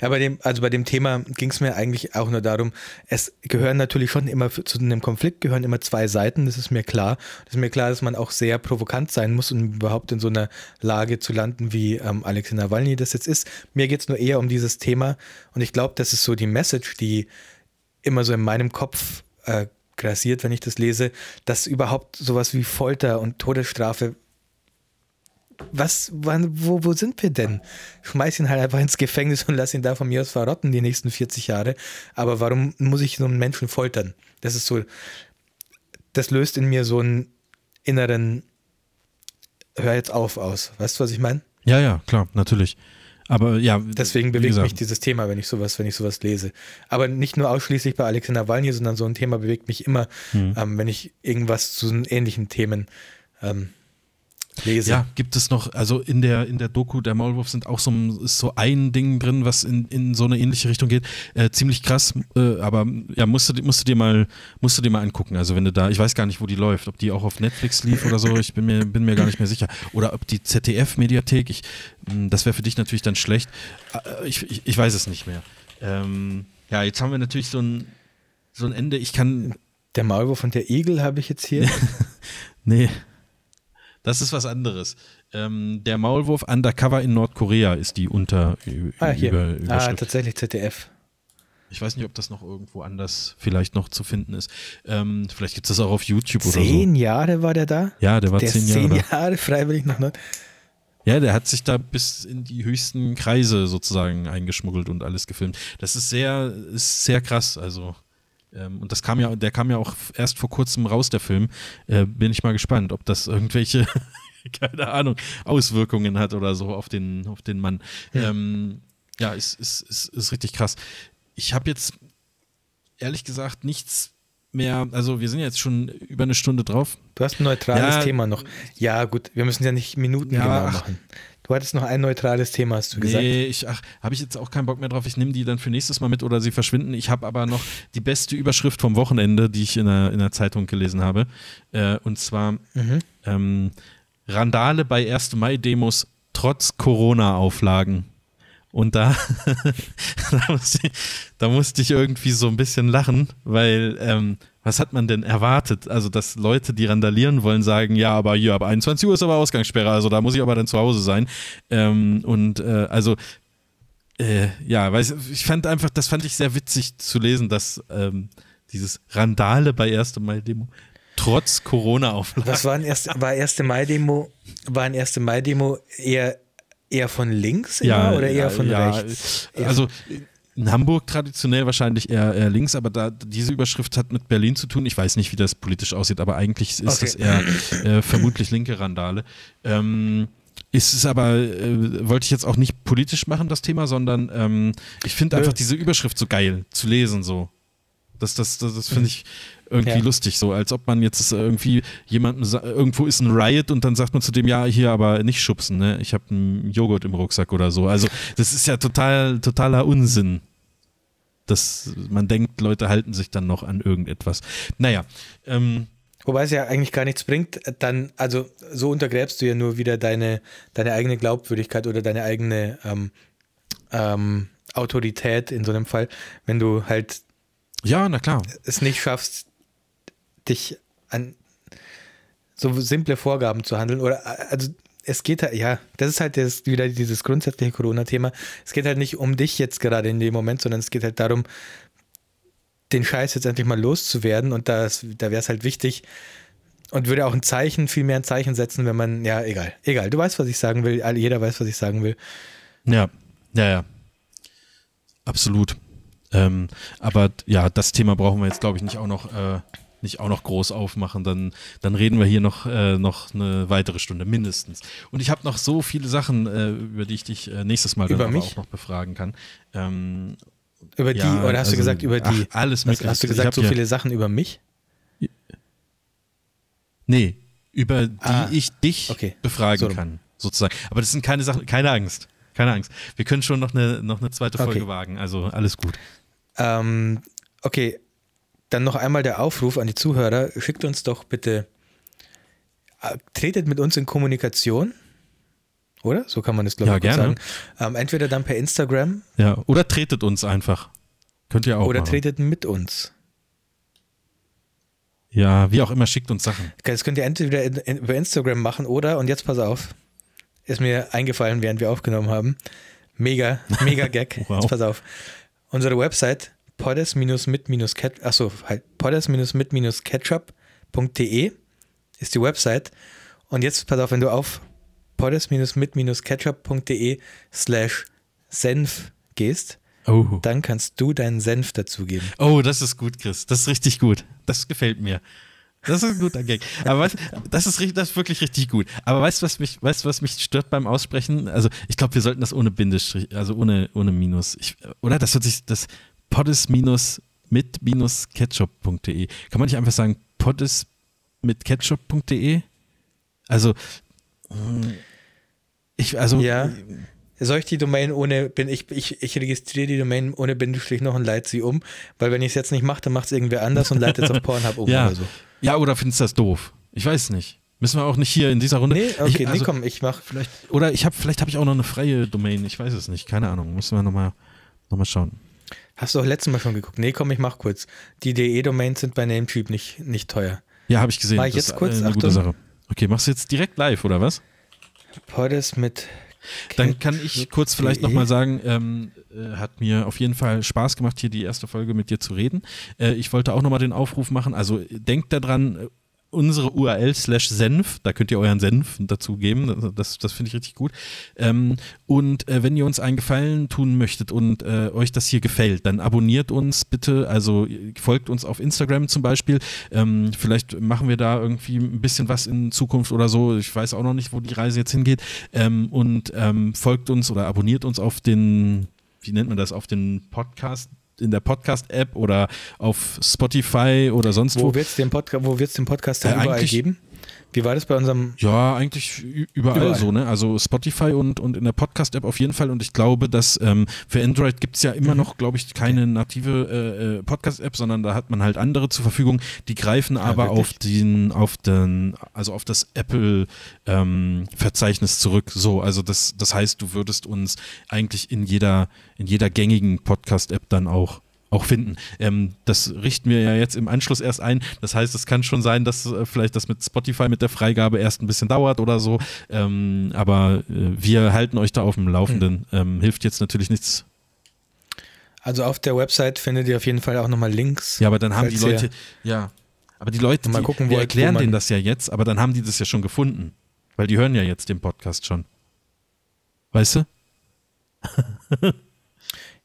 ja bei dem, also bei dem Thema ging es mir eigentlich auch nur darum, es gehören natürlich schon immer zu einem Konflikt gehören immer zwei Seiten, das ist mir klar. Das ist mir klar, dass man auch sehr provokant sein muss, um überhaupt in so einer Lage zu landen, wie ähm, Alexei Nawalny das jetzt ist. Mir geht es nur eher um dieses Thema und ich glaube, das ist so die Message, die immer so in meinem Kopf äh, grassiert, wenn ich das lese, dass überhaupt sowas wie Folter und Todesstrafe was, wann, wo, wo sind wir denn? Schmeiß ihn halt einfach ins Gefängnis und lass ihn da von mir aus verrotten die nächsten 40 Jahre. Aber warum muss ich so einen Menschen foltern? Das ist so, das löst in mir so einen inneren Hör jetzt auf aus. Weißt du, was ich meine? Ja, ja, klar, natürlich. Aber ja. Deswegen bewegt mich dieses Thema, wenn ich sowas, wenn ich sowas lese. Aber nicht nur ausschließlich bei Alexander Nawalny, sondern so ein Thema bewegt mich immer, hm. ähm, wenn ich irgendwas zu ähnlichen Themen ähm, lese. Ja, gibt es noch, also in der, in der Doku der Maulwurf sind auch so, ist so ein Ding drin, was in, in so eine ähnliche Richtung geht. Äh, ziemlich krass, äh, aber ja, musst du, musst, du dir mal, musst du dir mal angucken. Also wenn du da, ich weiß gar nicht, wo die läuft, ob die auch auf Netflix lief oder so, ich bin mir, bin mir gar nicht mehr sicher. Oder ob die ZDF-Mediathek, ich, hm, das wäre für dich natürlich dann schlecht. Äh, ich, ich, ich weiß es nicht mehr. Ähm, ja, jetzt haben wir natürlich so ein, so ein Ende. Ich kann. Der Maulwurf und der Igel habe ich jetzt hier. <laughs> nee. Das ist was anderes. Ähm, der Maulwurf Undercover in Nordkorea ist die Unter ah, hier. Über, ah, tatsächlich ZDF. Ich weiß nicht, ob das noch irgendwo anders vielleicht noch zu finden ist. Ähm, vielleicht gibt es das auch auf YouTube zehn oder so. Zehn Jahre war der da? Ja, der war der zehn Jahre. Zehn Jahre freiwillig nach Nord. Ja, der hat sich da bis in die höchsten Kreise sozusagen eingeschmuggelt und alles gefilmt. Das ist sehr, ist sehr krass. Also ähm, und das kam ja, der kam ja auch erst vor kurzem raus, der Film. Äh, bin ich mal gespannt, ob das irgendwelche, <laughs> keine Ahnung, Auswirkungen hat oder so auf den, auf den Mann. Ja, ähm, ja ist, ist, ist, ist richtig krass. Ich habe jetzt ehrlich gesagt nichts mehr, also wir sind jetzt schon über eine Stunde drauf. Du hast ein neutrales ja, Thema noch. Ja, gut, wir müssen ja nicht Minuten ja, genau machen. Du hattest noch ein neutrales Thema, hast du gesagt. Nee, ich, ach, habe ich jetzt auch keinen Bock mehr drauf. Ich nehme die dann für nächstes Mal mit oder sie verschwinden. Ich habe aber noch die beste Überschrift vom Wochenende, die ich in der, in der Zeitung gelesen habe. Äh, und zwar mhm. ähm, Randale bei 1. Mai-Demos trotz Corona-Auflagen. Und da, <laughs> da, musste ich, da, musste ich, irgendwie so ein bisschen lachen, weil ähm, was hat man denn erwartet? Also, dass Leute, die randalieren wollen, sagen, ja, aber hier ab 21 Uhr ist aber Ausgangssperre, also da muss ich aber dann zu Hause sein. Ähm, und äh, also, äh, ja, weiß, ich fand einfach, das fand ich sehr witzig zu lesen, dass ähm, dieses Randale bei 1. Mai-Demo trotz Corona-Auflagen. Was war, ein erste, war 1. Mai-Demo, war ein 1. Mai-Demo eher, eher von links ja, oder eher ja, von ja, rechts? Also in Hamburg traditionell wahrscheinlich eher, eher, links, aber da diese Überschrift hat mit Berlin zu tun. Ich weiß nicht, wie das politisch aussieht, aber eigentlich ist okay. das eher äh, vermutlich linke Randale. Ähm, ist es aber, äh, wollte ich jetzt auch nicht politisch machen, das Thema, sondern ähm, ich finde einfach diese Überschrift so geil zu lesen, so. Das, das, das, das finde ich irgendwie ja. lustig, so als ob man jetzt irgendwie jemanden, irgendwo ist ein Riot und dann sagt man zu dem, ja, hier aber nicht schubsen, ne? Ich habe einen Joghurt im Rucksack oder so. Also, das ist ja total, totaler Unsinn dass man denkt, Leute halten sich dann noch an irgendetwas. Naja. Ähm, Wobei es ja eigentlich gar nichts bringt, dann, also so untergräbst du ja nur wieder deine, deine eigene Glaubwürdigkeit oder deine eigene ähm, ähm, Autorität in so einem Fall, wenn du halt ja, na klar. es nicht schaffst, dich an so simple Vorgaben zu handeln oder also es geht halt, ja, das ist halt das, wieder dieses grundsätzliche Corona-Thema. Es geht halt nicht um dich jetzt gerade in dem Moment, sondern es geht halt darum, den Scheiß jetzt endlich mal loszuwerden und das, da wäre es halt wichtig und würde auch ein Zeichen, viel mehr ein Zeichen setzen, wenn man, ja, egal, egal, du weißt, was ich sagen will, jeder weiß, was ich sagen will. Ja, ja, ja. Absolut. Ähm, aber ja, das Thema brauchen wir jetzt, glaube ich, nicht auch noch äh, nicht auch noch groß aufmachen, dann, dann reden wir hier noch, äh, noch eine weitere Stunde mindestens. Und ich habe noch so viele Sachen, äh, über die ich dich äh, nächstes Mal über dann mich? auch noch befragen kann. Ähm, über die, ja, oder hast also, du gesagt über die? Ach, alles hast, mögliche. hast du gesagt so viele Sachen über mich? Nee, über die Ah, ich dich okay. befragen So kann, sozusagen. Aber das sind keine Sachen, keine Angst. Keine Angst. Wir können schon noch eine, noch eine zweite Folge Okay. wagen, also alles gut. Ähm, okay, dann noch einmal der Aufruf an die Zuhörer. Schickt uns doch bitte, äh, tretet mit uns in Kommunikation. Oder? So kann man das, glaube Ja, ich, gerne. sagen. Ähm, entweder dann per Instagram Ja, oder tretet uns einfach. Könnt ihr auch oder machen. tretet mit uns. Ja, wie auch immer, schickt uns Sachen. Das könnt ihr entweder über Instagram machen oder, und jetzt pass auf, ist mir eingefallen, während wir aufgenommen haben. Mega, mega Gag. <laughs> Wow. Jetzt pass auf. Unsere Website poddes-mit-ketchup, achso, halt ist die Website. Und jetzt pass auf, wenn du auf poddes-mit-ketchup.de slash Senf gehst, Oh. dann kannst du deinen Senf dazugeben. oh, das ist gut, Chris. Das ist richtig gut. Das gefällt mir. Das ist ein guter Gag. Aber weißt, das, ist, das ist wirklich richtig gut. Aber weißt du, was mich, weißt, was mich stört beim Aussprechen? Also, ich glaube, wir sollten das ohne Bindestrich, also ohne, ohne Minus. Ich, oder das wird sich, das poddes mit ketchup.de. Kann man nicht einfach sagen, poddes mit ketchup.de? Also, mm, ich, also, Ja. Soll ich die Domain ohne, bin ich, ich, ich registriere die Domain ohne Bindestrich noch und leite sie um, weil wenn ich es jetzt nicht mache, dann macht es irgendwer anders und leitet es auf <laughs> Pornhub um ja. oder so. Ja, oder findest du das doof? Ich weiß nicht. Müssen wir auch nicht hier in dieser Runde. Nee, okay, ich, also, nee, komm, ich mach. Vielleicht, oder ich habe, vielleicht habe ich auch noch eine freie Domain, ich weiß es nicht, keine Ahnung. Müssen wir nochmal noch mal schauen. Hast du auch letztes Mal schon geguckt? Nee, komm, ich mach kurz. Die DE-Domains sind bei Namecheap nicht, nicht teuer. Ja, habe ich gesehen. Mach ich Das jetzt ist, kurz? eine gute Achtung. Sache. Okay, machst du jetzt direkt live, oder was? Poddes mit. Dann kann ich kurz vielleicht nochmal sagen, ähm, äh, hat mir auf jeden Fall Spaß gemacht, hier die erste Folge mit dir zu reden. Äh, ich wollte auch nochmal den Aufruf machen, also denkt daran, unsere URL slash Senf, da könnt ihr euren Senf dazu geben, das, das finde ich richtig gut. Ähm, und äh, wenn ihr uns einen Gefallen tun möchtet und äh, euch das hier gefällt, dann abonniert uns bitte, also folgt uns auf Instagram zum Beispiel. Ähm, vielleicht machen wir da irgendwie ein bisschen was in Zukunft oder so. Ich weiß auch noch nicht, wo die Reise jetzt hingeht. Ähm, und ähm, folgt uns oder abonniert uns auf den, wie nennt man das, auf den Podcast, in der Podcast-App oder auf Spotify oder sonst wo. Wo wird es den, Podca den Podcast Äh, dann überall eigentlich- geben? Wie war das bei unserem. Ja, eigentlich überall, Überall. so, ne? Also Spotify und, und in der Podcast-App auf jeden Fall. Und ich glaube, dass ähm, für Android gibt es ja immer noch, glaube ich, keine native äh, äh, Podcast-App, sondern da hat man halt andere zur Verfügung. Die greifen aber wirklich? auf den, auf den, also auf das Apple-Verzeichnis zurück. So, also das, das heißt, du würdest uns eigentlich in jeder, in jeder gängigen Podcast-App dann auch auch finden. Ähm, das richten wir ja jetzt im Anschluss erst ein. Das heißt, es kann schon sein, dass äh, vielleicht das mit Spotify mit der Freigabe erst ein bisschen dauert oder so. Ähm, aber äh, wir halten euch da auf dem Laufenden. Ähm, hilft jetzt natürlich nichts. Also auf der Website findet ihr auf jeden Fall auch nochmal Links. Ja, aber dann haben die Leute, ja, aber die Leute, Mal die, gucken, wir erklären denen das ja jetzt, aber dann haben die das ja schon gefunden. Weil die hören ja jetzt den Podcast schon. Weißt du? <laughs>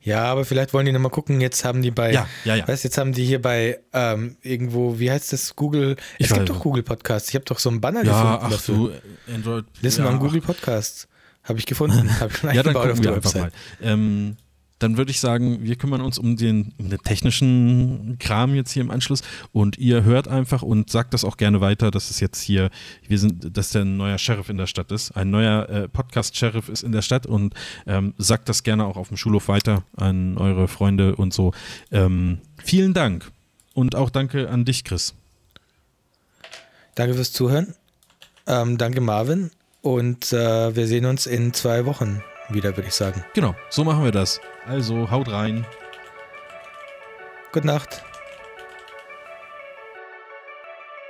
Ja, aber vielleicht wollen die nochmal gucken. Jetzt haben die bei. Ja, ja, ja. Weißt, jetzt haben die hier bei ähm, irgendwo, wie heißt das? Google. Ich es gibt doch. Google Podcasts. Ich habe doch so einen Banner Ja, gefunden ach du, Android. Listen ja, ach. Google Podcasts. Habe ich gefunden. <laughs> Habe ich schon Ja, dann eingebaut auf gucken wir einfach Website. mal. Ähm, dann würde ich sagen, wir kümmern uns um den, um den technischen Kram jetzt hier im Anschluss und ihr hört einfach und sagt das auch gerne weiter, dass es jetzt hier, wir sind, dass der ein neuer Sheriff in der Stadt ist. Ein neuer äh, Podcast-Sheriff ist in der Stadt und ähm, sagt das gerne auch auf dem Schulhof weiter an eure Freunde und so. Ähm, vielen Dank und auch danke an dich, Chris. Danke fürs Zuhören. Ähm, danke, Marvin. Und äh, wir sehen uns in zwei Wochen wieder, würde ich sagen. Genau, so machen wir das. Also haut rein. Gute Nacht.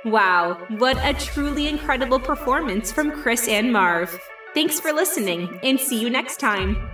Wow, what a truly incredible performance from Chris and Marv. Thanks for listening, and see you next time.